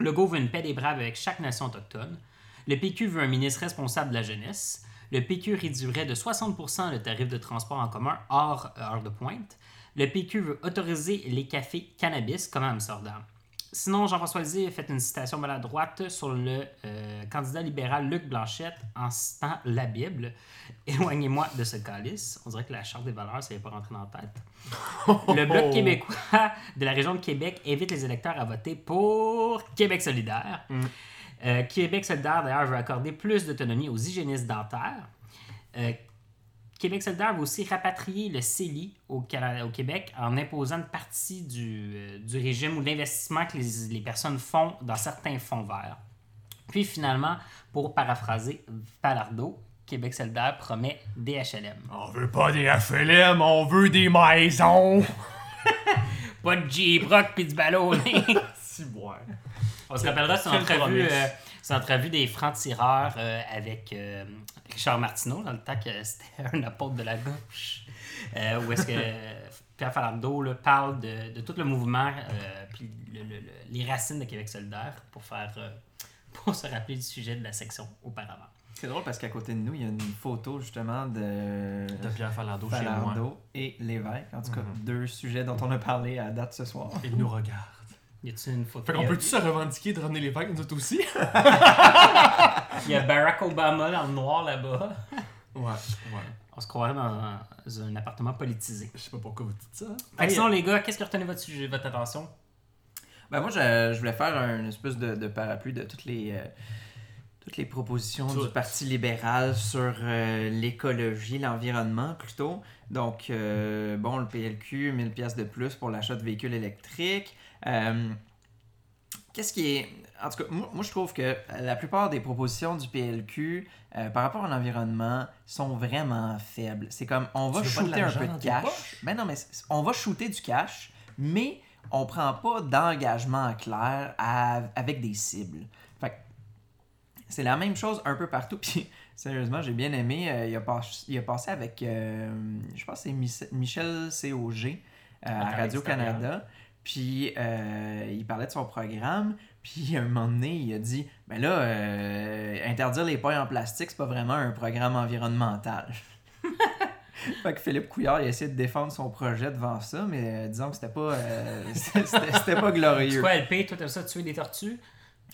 Legault veut une paix des braves avec chaque nation autochtone. Le PQ veut un ministre responsable de la jeunesse. Le PQ réduirait de 60% le tarif de transport en commun hors heure de pointe. Le PQ veut autoriser les cafés cannabis comme Amsterdam? Sinon, Jean-François Lisée a fait une citation maladroite sur le euh, candidat libéral Luc Blanchette en citant la Bible. Éloignez-moi de ce calice. On dirait que la charte des valeurs, ça n'est pas rentré dans la tête. Le Bloc québécois de la région de Québec invite les électeurs à voter pour Québec solidaire. Euh, Québec solidaire, d'ailleurs, veut accorder plus d'autonomie aux hygiénistes dentaires. Euh, Québec solidaire va aussi rapatrier le CELI au, Québec en imposant une partie du, euh, du régime ou de l'investissement que les, les personnes font dans certains fonds verts. Puis finalement, pour paraphraser Palardo, Québec solidaire promet des HLM. On veut pas des FLM, on veut des maisons! Pas de J-Brock puis du ballonné. si, ouais. On se rappellera son entrevue, euh, son entrevue des francs-tireurs euh, avec Richard Martineau, dans le temps que c'était un apôtre de la gauche. Euh, où est-ce que Pierre Falardeau là, parle de, de tout le mouvement, euh, puis le- le- le- les racines de Québec solidaire pour faire euh, pour se rappeler du sujet de la section auparavant. C'est drôle parce qu'à côté de nous, il y a une photo justement de, De Pierre Falardeau chez moi. Falardeau et l'évêque. En tout cas, deux sujets dont on a parlé à date ce soir. Il nous regarde. Y a-t-il une photo? Fait qu'on peut-tu se revendiquer de ramener les vagues, nous autres aussi? il y a Barack Obama dans le noir là-bas. Ouais, ouais. On se croirait dans un, dans un appartement politisé. Je sais pas pourquoi vous dites ça. Fait que sinon, les gars, qu'est-ce qui a retenu votre sujet, votre attention? Ben moi, je, je voulais faire une espèce de, de parapluie de toutes les, euh, toutes les propositions du. Parti libéral sur euh, l'écologie, l'environnement plutôt. Donc, euh, bon, le PLQ, 1000 pièces de plus pour l'achat de véhicules électriques. Euh, Qu'est-ce qui est... En tout cas, moi, moi, je trouve que la plupart des propositions du PLQ euh, par rapport à l'environnement sont vraiment faibles. C'est comme, on va shooter un peu de cash. Ben non, mais on va shooter du cash, mais on prend pas d'engagement clair à- avec des cibles. Fait c'est la même chose un peu partout. Puis sérieusement, j'ai bien aimé. euh, il, a pas- il a passé avec, euh, je pense c'est Mich- Michel COG euh, À Radio-Canada. Puis euh, il parlait de son programme. Puis à un moment donné, il a dit Ben là, euh, interdire les pailles en plastique, c'est pas vraiment un programme environnemental. fait que Philippe Couillard, il a essayé de défendre son projet devant ça, mais euh, disons que c'était pas, c'était, pas C'est glorieux. quoi, LP? Toi, t'aimes ça tuer des tortues?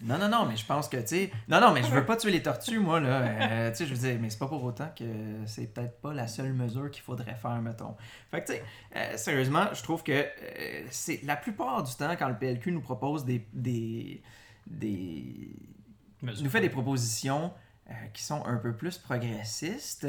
Non, non, non, mais je pense que, tu sais... Non, non, mais je veux pas tuer les tortues, moi, là. Euh, tu sais, je veux dire, mais c'est pas pour autant que c'est peut-être pas la seule mesure qu'il faudrait faire, mettons. Fait que, tu sais, euh, sérieusement, je trouve que euh, c'est la plupart du temps, quand le PLQ nous propose des... des, des nous fait des propositions qui sont un peu plus progressistes,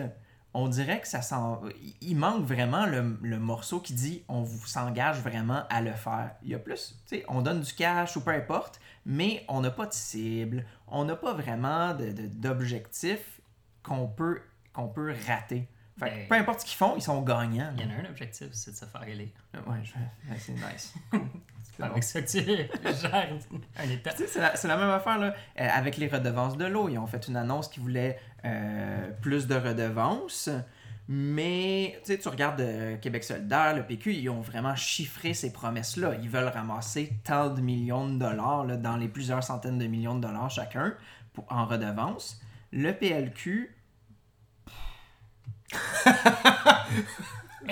on dirait que ça s'en... Il manque vraiment le, le morceau qui dit on vous s'engage vraiment à le faire. Il y a plus, tu sais, on donne du cash ou peu importe, mais on n'a pas de cible, on n'a pas vraiment d'objectif qu'on peut, qu'on peut rater. Fait Ben, peu importe ce qu'ils font, ils sont gagnants. Il y en a un objectif, c'est de se faire élire. Ouais, je- ouais, c'est nice. C'est avec ça que tu gères un État. Tu sais, c'est la, même affaire là. Euh, avec les redevances de l'eau. Ils ont fait une annonce qui voulait euh, plus de redevances. Mais tu regardes euh, Québec solidaire, le PQ, ils ont vraiment chiffré ces promesses-là. Ils veulent ramasser tant de millions de dollars là, dans les plusieurs centaines de millions de dollars chacun pour, en redevances. Le PLQ,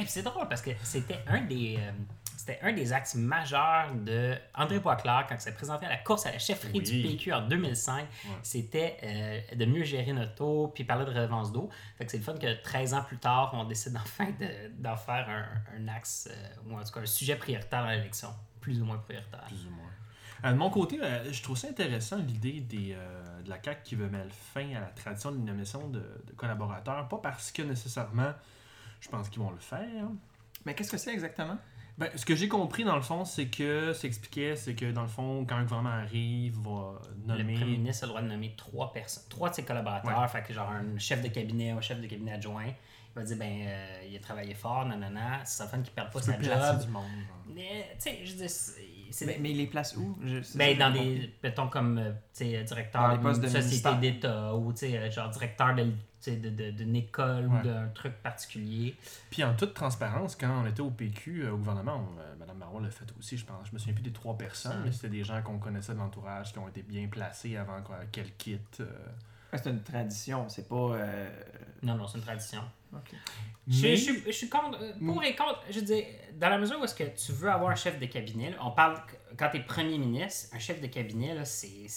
c'est drôle parce que c'était un des euh, c'était un des axes majeurs de André Poiclair quand il s'est présenté à la course à la chefferie Oui. du PQ en 2005. C'était euh, de mieux gérer notre eau puis parler de redevance d'eau. Fait que c'est le fun que 13 ans plus tard, on décide enfin de- d'en faire un, un axe euh, ou en tout cas un sujet prioritaire dans l'élection, plus ou moins prioritaire. Plus ou moins. Euh, de mon côté, euh, je trouve ça intéressant l'idée des, euh, de la CAQ qui veut mettre fin à la tradition de nomination de, de collaborateurs. Pas parce que nécessairement, je pense qu'ils vont le faire. mais qu'est-ce que c'est exactement? Ben, ce que j'ai compris dans le fond, c'est que, s'expliquait, c'est que dans le fond, quand un gouvernement arrive, va Le premier nommer. ministre a le droit de nommer trois personnes, trois de ses collaborateurs, fait que genre un chef de cabinet un chef de cabinet adjoint. Il va dire, ben, euh, il a travaillé fort, nanana, c'est fun qu'il perde pas Tu sa job. du monde. genre. Mais, tu sais, je dis, Mais, mais ils les placent où? Je- ben, dans des, mettons comme, euh, tu sais, directeur d'une de société d'État ou, tu sais, euh, genre directeur de- sais, de- de- d'une école ou d'un truc particulier. Puis en toute transparence, quand on était au PQ, euh, au gouvernement, on- euh, Mme Marois l'a fait aussi, je pense. Je me souviens plus des trois personnes, mais c'était des gens qu'on connaissait de l'entourage, qui ont été bien placés avant quoi- qu'elle quitte. euh. C'est une tradition, c'est pas. euh, Non, non, c'est une tradition. Je, Mais- je suis- je suis contre, euh, pour et contre, je dis, dans la mesure où est-ce que tu veux avoir un chef de cabinet, là, on parle, quand tu es premier ministre, un chef de cabinet, là, c'est,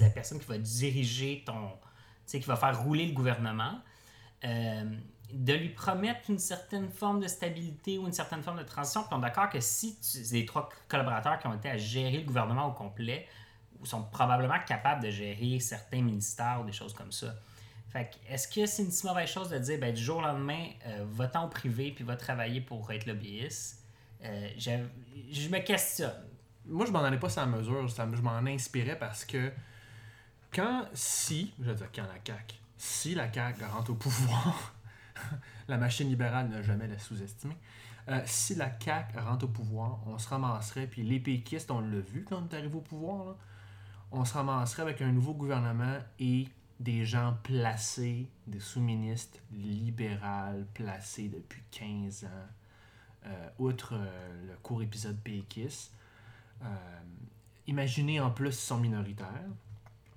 la personne qui va diriger ton, tu sais, qui va faire rouler le gouvernement. Euh, de lui promettre une certaine forme de stabilité ou une certaine forme de transition, puis on est d'accord que si tu, les trois collaborateurs qui ont été à gérer le gouvernement au complet sont probablement capables de gérer certains ministères ou des choses comme ça. Fait est-ce que c'est une si mauvaise chose de dire, ben, du jour au lendemain, euh, va-t'en privé puis va travailler pour être lobbyiste? Euh, je me questionne. Moi, je m'en allais pas sans mesure, je m'en inspirais parce que quand, si, je veux dire, quand la CAQ, si la CAQ rentre au pouvoir, la machine libérale n'a jamais la sous-estimée, euh, si la CAQ rentre au pouvoir, on se ramasserait, puis les péquistes, on l'a vu quand on est arrivé au pouvoir, on se ramasserait avec un nouveau gouvernement et des gens placés, des sous-ministres libérales placés depuis 15 ans, euh, outre euh, le court épisode péquiste. Euh, imaginez en plus, ils sont minoritaires.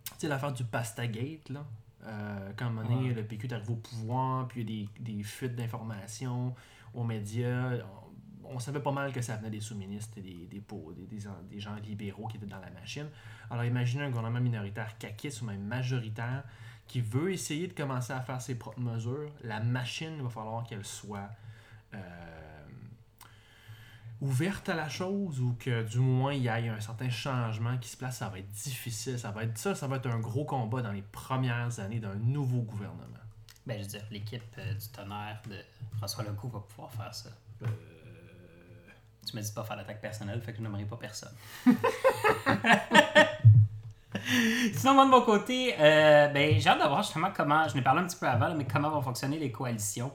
Tu sais, l'affaire du Pastagate, là. Euh, quand donné, Ouais. le PQ est arrivé au pouvoir, puis il y a des, des fuites d'informations aux médias. On, savait pas mal que ça venait des sous-ministres et des, des, pau- des, des, des gens libéraux qui étaient dans la machine. Alors imaginez un gouvernement minoritaire caquiste ou même majoritaire qui veut essayer de commencer à faire ses propres mesures. La machine, il va falloir qu'elle soit euh, ouverte à la chose ou que du moins il y ait un certain changement qui se place, ça va être difficile. Ça va être ça, ça va être un gros combat dans les premières années d'un nouveau gouvernement. Ben, je veux dire, l'équipe euh, du tonnerre de François Legault va pouvoir faire ça. Euh, Tu me dis pas faire l'attaque personnelle, fait que je n'aimerais pas personne. Sinon, moi, de mon côté, euh, ben, j'ai hâte de voir justement comment, je n'ai parlé un petit peu avant, mais comment vont fonctionner les coalitions.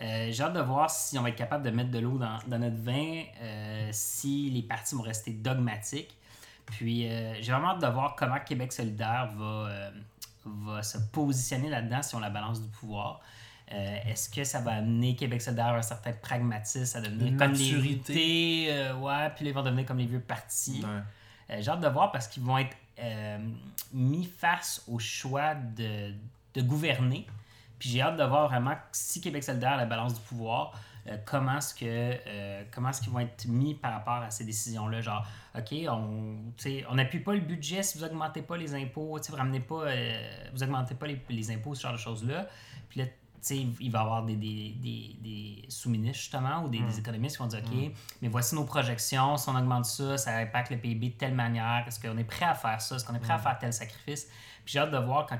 Euh, j'ai hâte de voir si on va être capable de mettre de l'eau dans, notre vin, euh, si les partis vont rester dogmatiques. Puis, j'ai vraiment hâte de voir comment Québec solidaire va, va se positionner là-dedans si on la balance du pouvoir. Euh, Est-ce que ça va amener Québec solidaire à un certain pragmatisme, à devenir Une comme maturité. les euh, ouais, puis là, ils vont devenir comme les vieux partis. Ouais. Euh, J'ai hâte de voir parce qu'ils vont être mis face au choix de, de gouverner. Puis j'ai hâte de voir vraiment si Québec solidaire a la balance du pouvoir, euh, comment est-ce que euh, comment est-ce qu'ils vont être mis par rapport à ces décisions-là. Genre, OK, on on n'appuie pas le budget si vous augmentez pas les impôts, vous ramenez pas, euh, vous augmentez pas les, les, impôts, ce genre de choses-là. Puis là, il va y avoir des, des, des, des sous-ministres, justement, ou des, Mm. économistes qui vont dire OK, mais voici nos projections. Si on augmente ça, ça impacte le PIB de telle manière. Est-ce qu'on est prêt à faire ça? Est-ce qu'on est prêt à faire tel sacrifice? Puis j'ai hâte de voir quand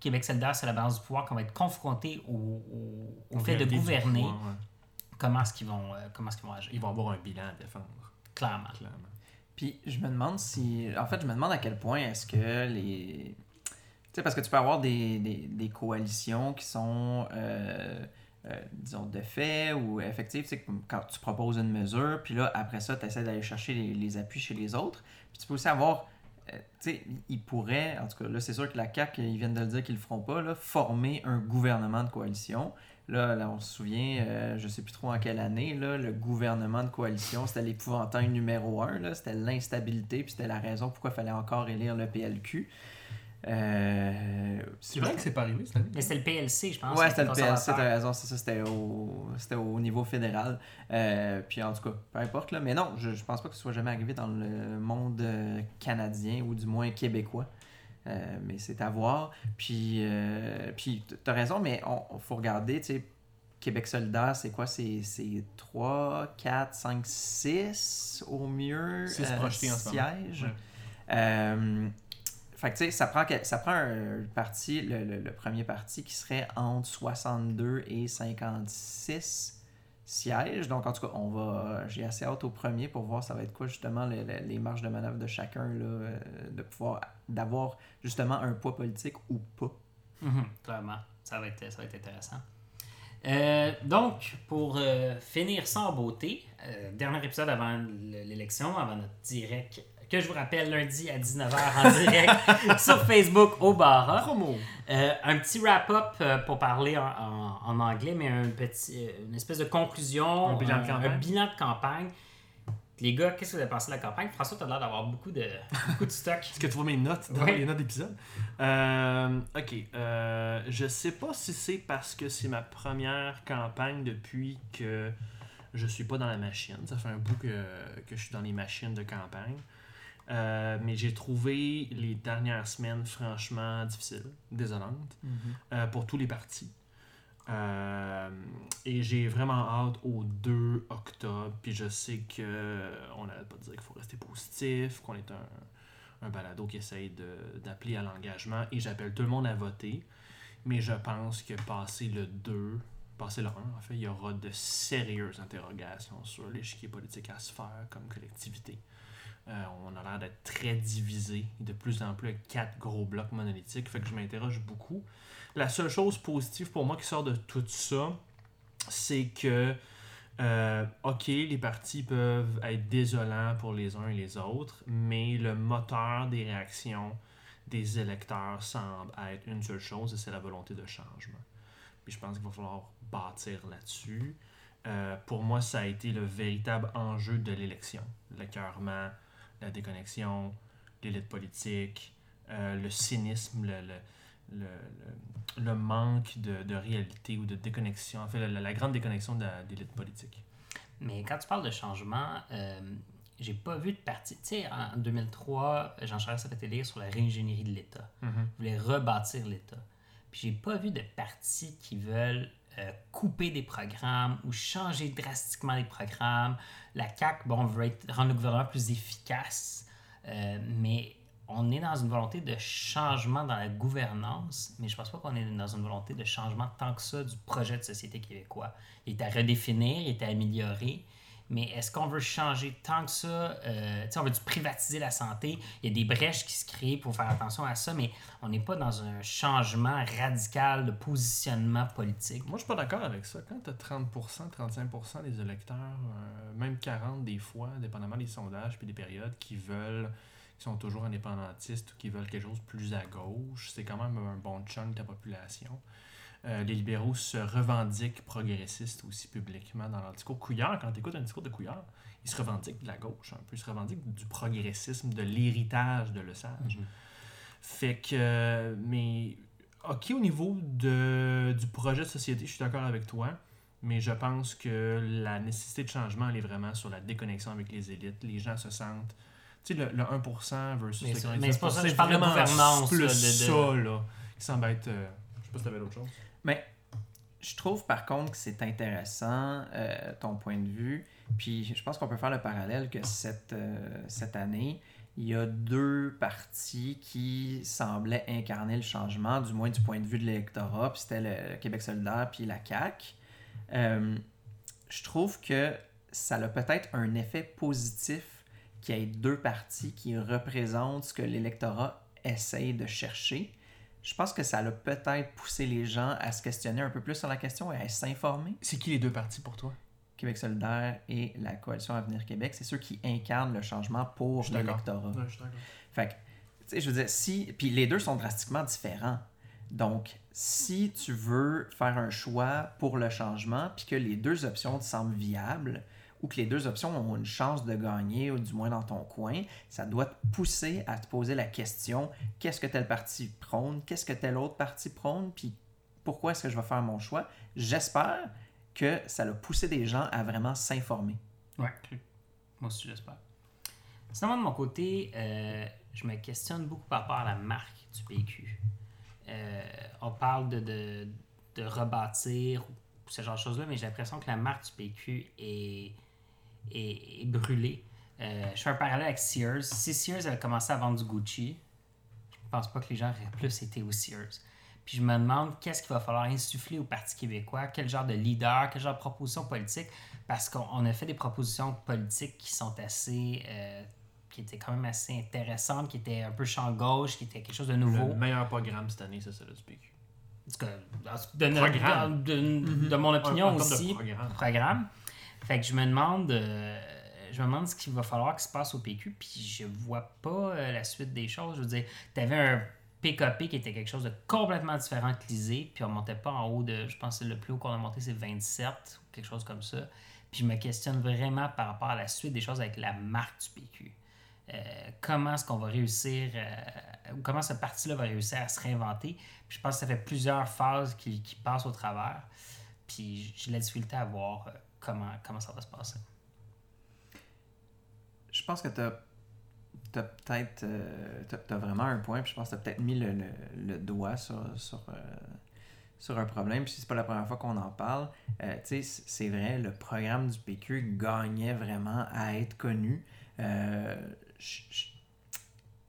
Québec solidaire, c'est la balance du pouvoir, qu'on va être confronté au, au, au fait de gouverner, pouvoir, ouais. comment est-ce qu'ils vont, euh, comment est-ce qu'ils vont agir? Ils vont avoir un bilan à défendre, Clairement. clairement. Puis je me demande si. En fait, je me demande à quel point est-ce que les. Parce que tu peux avoir des, des, coalitions qui sont, euh, euh, disons, de fait ou effectives. Tu sais, quand tu proposes une mesure, puis là, après ça, tu essaies d'aller chercher les, appuis chez les autres. Puis tu peux aussi avoir. euh, tu sais, ils pourraient, en tout cas, là, c'est sûr que la CAQ, ils viennent de le dire qu'ils le feront pas, là, former un gouvernement de coalition. Là, là, on se souvient, euh, je sais plus trop en quelle année, là, le gouvernement de coalition, c'était l'épouvantail numéro un, c'était l'instabilité, puis c'était la raison pourquoi il fallait encore élire le PLQ. Euh, C'est vrai que c'est pas arrivé cette année. Mais c'était le PLC, je pense. Ouais, c'était le PLC, t'as raison, c'est ça, c'était au, c'était au niveau fédéral. Euh, puis en tout cas, peu importe, là, mais non, je, je pense pas que ce soit jamais arrivé dans le monde euh, canadien ou du moins québécois. Euh, mais c'est à voir. Puis, euh, puis t'as raison, mais on, faut regarder, tu sais, Québec solidaire, c'est quoi? C'est c'est 3, 4, 5, 6 au mieux Six projetés en ce moment. sièges. Ouais. Fait que tu sais, ça prend, ça prend un parti, le, le- premier parti qui serait entre 62 et 56 sièges. Donc en tout cas, on va, j'ai assez hâte au premier pour voir ça va être quoi justement le- le- les marges de manœuvre de chacun, là, euh, de pouvoir, d'avoir justement un poids politique ou pas. Mhm, clairement. Ça va être, ça va être intéressant. Euh, donc, pour euh, finir sans beauté, dernier épisode avant l'élection, avant notre direct, que je vous rappelle lundi à 19h en direct sur Facebook au Barra. Promo. Euh, un petit wrap-up euh, pour parler en, en- en anglais, mais un petit, euh, une espèce de conclusion, Un bilan de campagne. un bilan de campagne. Les gars, qu'est-ce que vous avez pensé de la campagne? François, tu as l'air d'avoir beaucoup de, beaucoup de stock. Est-ce que tu vois mes notes dans Ouais. les notes d'épisode? Euh, ok. Euh, je sais pas si c'est parce que c'est ma première campagne depuis que je suis pas dans la machine. Ça fait un bout que, que je suis dans les machines de campagne. Euh, mais j'ai trouvé les dernières semaines franchement difficiles, désolantes, euh, pour tous les partis. Euh, et j'ai vraiment hâte au 2 octobre. Puis je sais que on n'arrête pas de dire qu'il faut rester positif, qu'on est un, un balado qui essaye d'appeler à l'engagement. Et j'appelle tout le monde à voter. Mais je pense que passer le 2, passer le 1, en fait, il y aura de sérieuses interrogations sur l'échiquier politique à se faire comme collectivité. Euh, on a l'air d'être très divisé, de plus en plus avec quatre gros blocs monolithiques, fait que je m'interroge beaucoup. La seule chose positive pour moi qui sort de tout ça, c'est que, euh, ok, les partis peuvent être désolants pour les uns et les autres, mais le moteur des réactions des électeurs semble être une seule chose, et c'est la volonté de changement. Puis je pense qu'il va falloir bâtir là-dessus. Euh, pour moi, ça a été le véritable enjeu de l'élection. L'écœurement, la déconnexion, l'élite politique, euh, le cynisme, le, le, le- le manque de, de réalité ou de déconnexion, en fait, la, la grande déconnexion de l'élite politique. Mais quand tu parles de changement, euh, j'ai pas vu de parti. Tu sais, en 2003, Jean Charest a fait élire sur la réingénierie de l'État. Il voulait rebâtir l'État. Puis j'ai pas vu de partis qui veulent euh, couper des programmes ou changer drastiquement les programmes. La CAQ, bon, veut rendre le gouvernement plus efficace, euh, mais on est dans une volonté de changement dans la gouvernance, mais je pense pas qu'on est dans une volonté de changement tant que ça du projet de société québécois. Il est à redéfinir, il est à améliorer, mais est-ce qu'on veut changer tant que ça? Euh, on veut privatiser la santé. Il y a des brèches qui se créent pour faire attention à ça, mais on n'est pas dans un changement radical de positionnement politique. Moi, je suis pas d'accord avec ça. Quand tu as 30%, 35% des électeurs, euh, même 40% des fois, dépendamment des sondages puis des périodes, qui veulent, qui sont toujours indépendantistes ou qui veulent quelque chose plus à gauche, c'est quand même un bon chunk de la population. Euh, les libéraux se revendiquent progressistes aussi publiquement dans leur discours. Couillard, quand tu écoutes un discours de Couillard, il se revendique de la gauche un peu. Il se revendique du progressisme, de l'héritage de Le Sage. Fait que, mais, ok, au niveau de, du projet de société, je suis d'accord avec toi. Mais je pense que la nécessité de changement, elle est vraiment sur la déconnexion avec les élites. Les gens se sentent. Tu sais, le, le 1% versus Mais le c'est- 99%, mais c'est pour ça que je parle de vraiment gouvernance, plus là, de- de- ça, là, qui semble être. euh, sais pas si t'avais d'autre chose. Mais je trouve par contre que c'est intéressant euh, ton point de vue. Puis je pense qu'on peut faire le parallèle que cette, euh, cette année, il y a deux partis qui semblaient incarner le changement, du moins du point de vue de l'électorat. Puis c'était le Québec solidaire puis la CAQ. Euh, je trouve que ça a peut-être un effet positif qu'il y ait deux partis qui représentent ce que l'électorat essaye de chercher. Je pense que ça a peut-être poussé les gens à se questionner un peu plus sur la question et à s'informer. C'est qui les deux partis pour toi? Québec solidaire et la coalition Avenir Québec, c'est ceux qui incarnent le changement pour l'électorat. Ouais. Fait que, tu sais, je veux dire, si. Puis les deux sont drastiquement différents. Donc, si tu veux faire un choix pour le changement, puis que les deux options te semblent viables, ou que les deux options ont une chance de gagner, ou du moins dans ton coin, ça doit te pousser à te poser la question qu'est-ce que tel parti prône, qu'est-ce que tel autre parti prône, puis pourquoi est-ce que je vais faire mon choix? J'espère que ça a poussé des gens à vraiment s'informer. Ouais. Moi aussi, j'espère. Sinon, de mon côté, euh, je me questionne beaucoup par rapport à la marque du PQ. Euh, on parle de, de, de rebâtir ce genre de choses-là, mais j'ai l'impression que la marque du PQ est, est, est brûlée. Euh, je fais un parallèle avec Sears. Si Sears avait commencé à vendre du Gucci, je pense pas que les gens auraient plus été au Sears. Puis je me demande qu'est-ce qu'il va falloir insuffler au Parti québécois, quel genre de leader, quel genre de proposition politique, parce qu'on on a fait des propositions politiques qui sont assez. euh, qui étaient quand même assez intéressantes, qui étaient un peu champ gauche, qui étaient quelque chose de nouveau. Le meilleur programme cette année, c'est celui du PQ. En tout cas, de, Programme. de, de- de mon opinion termes de aussi, programme. programme. Fait que je me demande, euh, je me demande ce qu'il va falloir qu'il se passe au PQ, puis je vois pas euh, la suite des choses. Je veux dire, t'avais un PKP qui était quelque chose de complètement différent que l'ISée, puis on montait pas en haut de, je pense que le plus haut qu'on a monté c'est 27 ou quelque chose comme ça. Puis je me questionne vraiment par rapport à la suite des choses avec la marque du PQ. Euh, comment est-ce qu'on va réussir, euh, comment ce parti-là va réussir à se réinventer? Puis je pense que ça fait plusieurs phases qui, qui passent au travers. Puis j'ai la difficulté à voir comment, comment ça va se passer. Je pense que tu as, peut-être euh, vraiment un point, puis je pense que tu as peut-être mis le, le- le doigt sur, sur, euh, sur un problème, puis c'est pas la première fois qu'on en parle. Euh, tu sais, c- c'est vrai, le programme du PQ gagnait vraiment à être connu. Euh, j- j-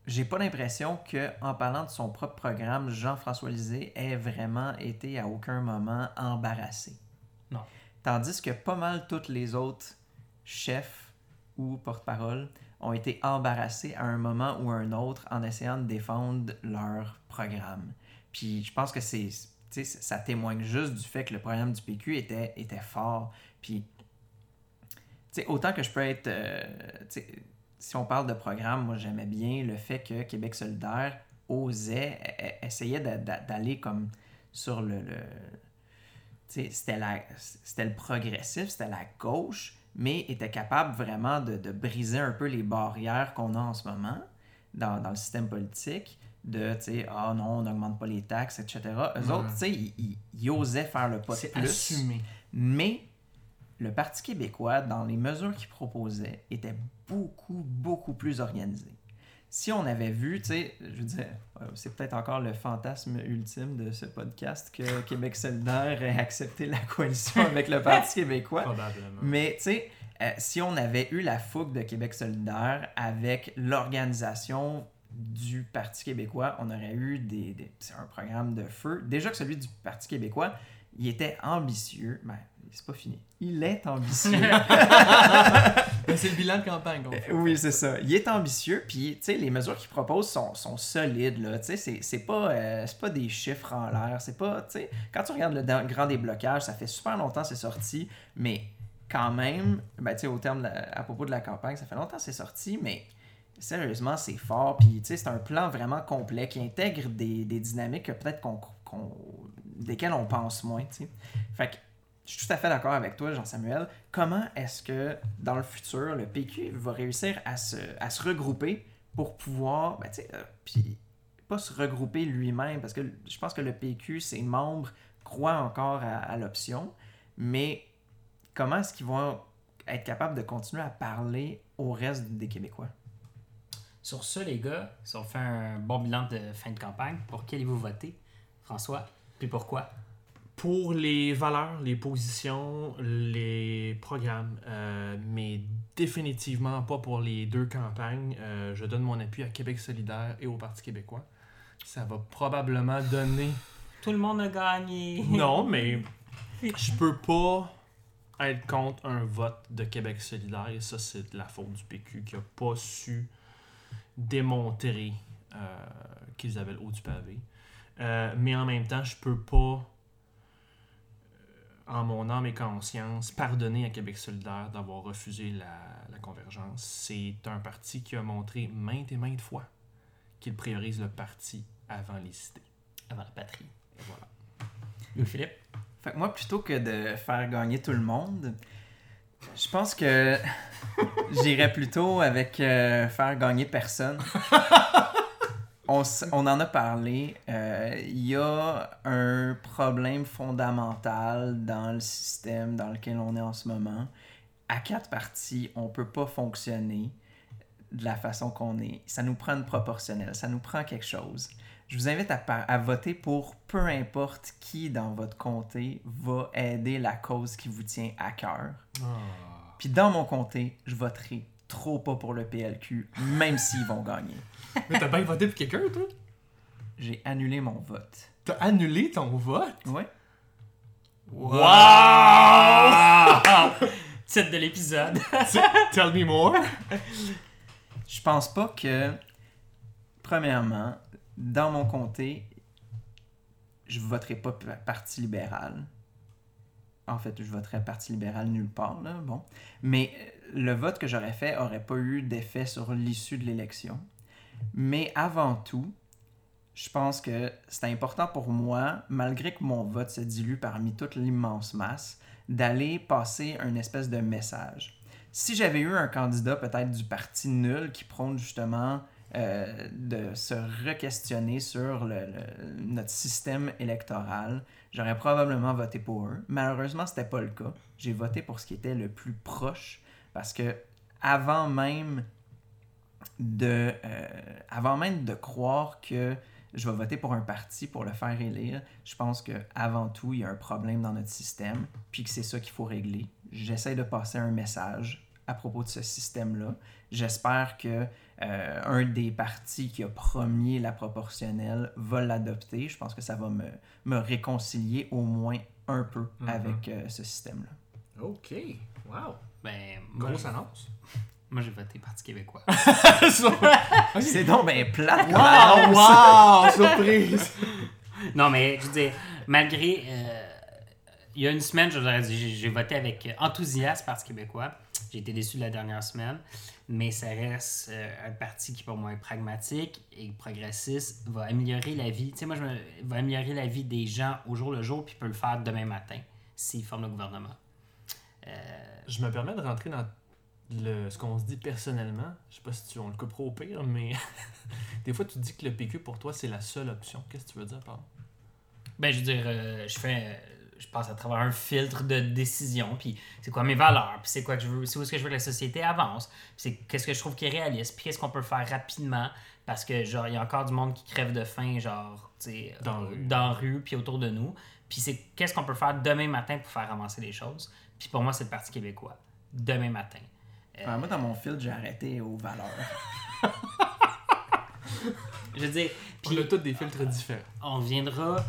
j'ai pas l'impression que en parlant de son propre programme, Jean-François Lisée ait vraiment été à aucun moment embarrassé. Non. Tandis que pas mal tous les autres chefs ou porte-parole ont été embarrassés à un moment ou à un autre en essayant de défendre leur programme. Puis je pense que c'est ça témoigne juste du fait que le programme du PQ était, était fort. Puis autant que je peux être euh, si on parle de programme, moi j'aimais bien le fait que Québec solidaire osait, e- e- essayait d'a- d'a- d'aller comme sur le. C'était, le progressif, c'était la gauche, mais était capable vraiment de, de briser un peu les barrières qu'on a en ce moment dans, dans le système politique. De, tu sais, ah non, on n'augmente pas les taxes, etc. Eux autres, tu sais, ils, osaient faire le pas de plus. assumé. Mais le Parti québécois, dans les mesures qu'il proposait, était beaucoup, beaucoup plus organisé. Si on avait vu, tu sais, je veux dire, euh, c'est peut-être encore le fantasme ultime de ce podcast que Québec solidaire ait accepté la coalition avec le Parti québécois. Probablement. Mais tu sais, euh, si on avait eu la fougue de Québec solidaire avec l'organisation du Parti québécois, on aurait eu des, des- un programme de feu. Déjà que celui du Parti québécois, il était ambitieux. Ben, c'est pas fini. Il est ambitieux. Mais c'est le bilan de campagne fait. oui, c'est ça. Il est ambitieux, puis tu sais, les mesures qu'il propose sont, sont solides. Là. Tu sais, C'est, c'est pas, euh, c'est pas des chiffres en l'air. C'est pas, tu sais, quand tu regardes le grand déblocage, ça fait super longtemps que c'est sorti, mais quand même, ben, tu sais, au terme de la- à propos de la campagne, ça fait longtemps que c'est sorti, mais sérieusement, c'est fort. Puis tu sais, c'est un plan vraiment complet qui intègre des, des dynamiques que peut-être qu'on, qu'on- desquelles on pense moins. Fait je suis tout à fait d'accord avec toi, Jean-Samuel. Comment est-ce que dans le futur, le PQ va réussir à se, regrouper pour pouvoir, ben, tu sais, euh, puis pas se regrouper lui-même, parce que je pense que le PQ, ses membres croient encore à, l'option, mais comment est-ce qu'ils vont être capables de continuer à parler au reste des Québécois? Sur ça, les gars, si on fait un bon bilan de fin de campagne, pour qui allez-vous voter? François, puis pourquoi? Pour les valeurs, les positions, les programmes, euh, mais définitivement pas pour les deux campagnes. Euh, je donne mon appui à Québec solidaire et au Parti québécois. Ça va probablement donner... Tout le monde a gagné! Non, mais je peux pas être contre un vote de Québec solidaire et ça, c'est de la faute du PQ qui a pas su démontrer euh, qu'ils avaient le haut du pavé. Euh, mais en même temps, je peux pas, euh, en mon âme et conscience, pardonner à Québec solidaire d'avoir refusé la, la convergence. C'est un parti qui a montré maintes et maintes fois qu'il priorise le parti avant les cités. Avant la patrie. Et voilà. Louis-Philippe? Fait que moi, plutôt que de faire gagner tout le monde, je pense que j'irais plutôt avec euh, faire gagner personne. On, en a parlé. euh, Il y a un problème fondamental dans le système dans lequel on est en ce moment. À quatre parties, on peut pas fonctionner de la façon qu'on est. Ça nous prend une proportionnelle, ça nous prend quelque chose. Je vous invite à, voter pour peu importe qui dans votre comté va aider la cause qui vous tient à cœur. Puis dans mon comté, je voterai trop pas pour le PLQ, même s'ils vont gagner. Mais t'as bien voté pour quelqu'un, toi? J'ai annulé mon vote. T'as annulé ton vote? Ouais. Wow! Titre de l'épisode. Tell me more. Je pense pas que, premièrement, dans mon comté, je voterai pas p- Parti libéral. En fait, je voterais Parti libéral nulle part, là, bon. Mais euh, le vote que j'aurais fait aurait pas eu d'effet sur l'issue de l'élection. Mais avant tout, je pense que c'est important pour moi, malgré que mon vote se dilue parmi toute l'immense masse, d'aller passer un espèce de message. Si j'avais eu un candidat peut-être du parti nul qui prône justement euh, de se re-questionner sur notre système électoral, j'aurais probablement voté pour eux. Malheureusement, c'était pas le cas. J'ai voté pour ce qui était le plus proche parce que avant même de euh, avant même de croire que je vais voter pour un parti pour le faire élire, je pense que avant tout, il y a un problème dans notre système, puis que c'est ça qu'il faut régler. J'essaie de passer un message à propos de ce système-là. J'espère que euh, un des partis qui a promis la proportionnelle va l'adopter. Je pense que ça va me, me réconcilier au moins un peu Mhm. avec euh, ce système-là. Ok. Wow. Ben, Grosse annonce. moi, j'ai voté Parti québécois. C'est donc ben plate comme wow, wow, surprise. non, mais je veux dire, malgré. euh, il y a une semaine, j'ai voté avec enthousiasme Parti québécois. J'ai été déçu de la dernière semaine. Mais ça reste euh, un parti qui, pour moi, est pragmatique et progressiste, va améliorer la vie. Tu sais, moi, je me, va améliorer la vie des gens au jour le jour, puis peut le faire demain matin s'il forme le gouvernement. Euh, Je me permets de rentrer dans le, ce qu'on se dit personnellement. Je sais pas si tu, on le coupera au pire, mais des fois tu dis que le PQ pour toi c'est la seule option. Qu'est-ce que tu veux dire par là? Ben, je veux dire, euh, je fais. je passe à travers un filtre de décision, puis c'est quoi mes valeurs, puis c'est quoi que je veux, c'est où est-ce que je veux que la société avance, c'est qu'est-ce que je trouve qui est réaliste, puis qu'est-ce qu'on peut faire rapidement, parce que, genre, il y a encore du monde qui crève de faim, genre, tu Dans euh, rue. dans rue, puis autour de nous, puis c'est qu'est-ce qu'on peut faire demain matin pour faire avancer les choses, puis pour moi, c'est le Parti québécois, demain matin. Euh, Enfin, moi, dans mon filtre, j'ai arrêté aux valeurs. je veux dire, On puis a tous des filtres différents. on viendra. euh,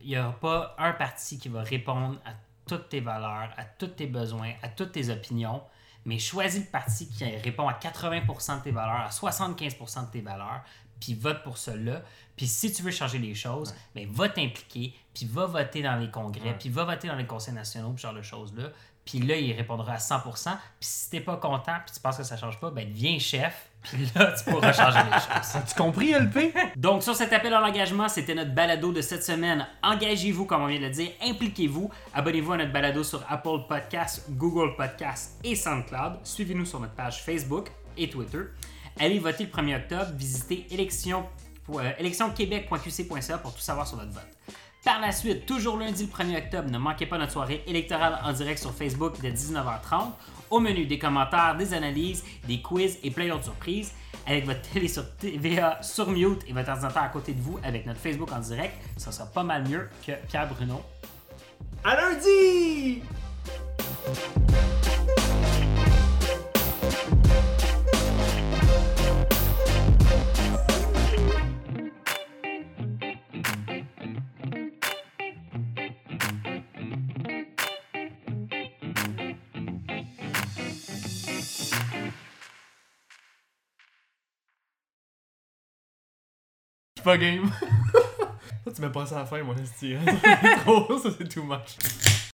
Il n'y aura pas un parti qui va répondre à toutes tes valeurs, à tous tes besoins, à toutes tes opinions, mais choisis le parti qui répond à 80% de tes valeurs, à 75% de tes valeurs, puis vote pour cela. Puis si tu veux changer les choses, ben, va t'impliquer, puis va voter dans les congrès, puis va voter dans les conseils nationaux, puis ce genre de choses-là. Puis là, il répondra à 100%. Puis si t'es pas content, puis tu penses que ça change pas, ben deviens chef, puis là, tu pourras changer les choses. As-tu compris, LP? Donc, sur cet appel à l'engagement, c'était notre balado de cette semaine. Engagez-vous, comme on vient de le dire, impliquez-vous. Abonnez-vous à notre balado sur Apple Podcasts, Google Podcasts et SoundCloud. Suivez-nous sur notre page Facebook et Twitter. Allez voter le 1er octobre. Visitez élection, euh, pour tout savoir sur notre vote. Par la suite, toujours lundi le 1er octobre, ne manquez pas notre soirée électorale en direct sur Facebook dès 19h30. Au menu, des commentaires, des analyses, des quiz et plein d'autres surprises. Avec votre télé sur TVA sur mute et votre ordinateur à côté de vous avec notre Facebook en direct, ça sera pas mal mieux que Pierre Bruno. À lundi! Suis pas game. Ça, tu mets pas ça à la fin, moi, c'est trop, ça c'est too much.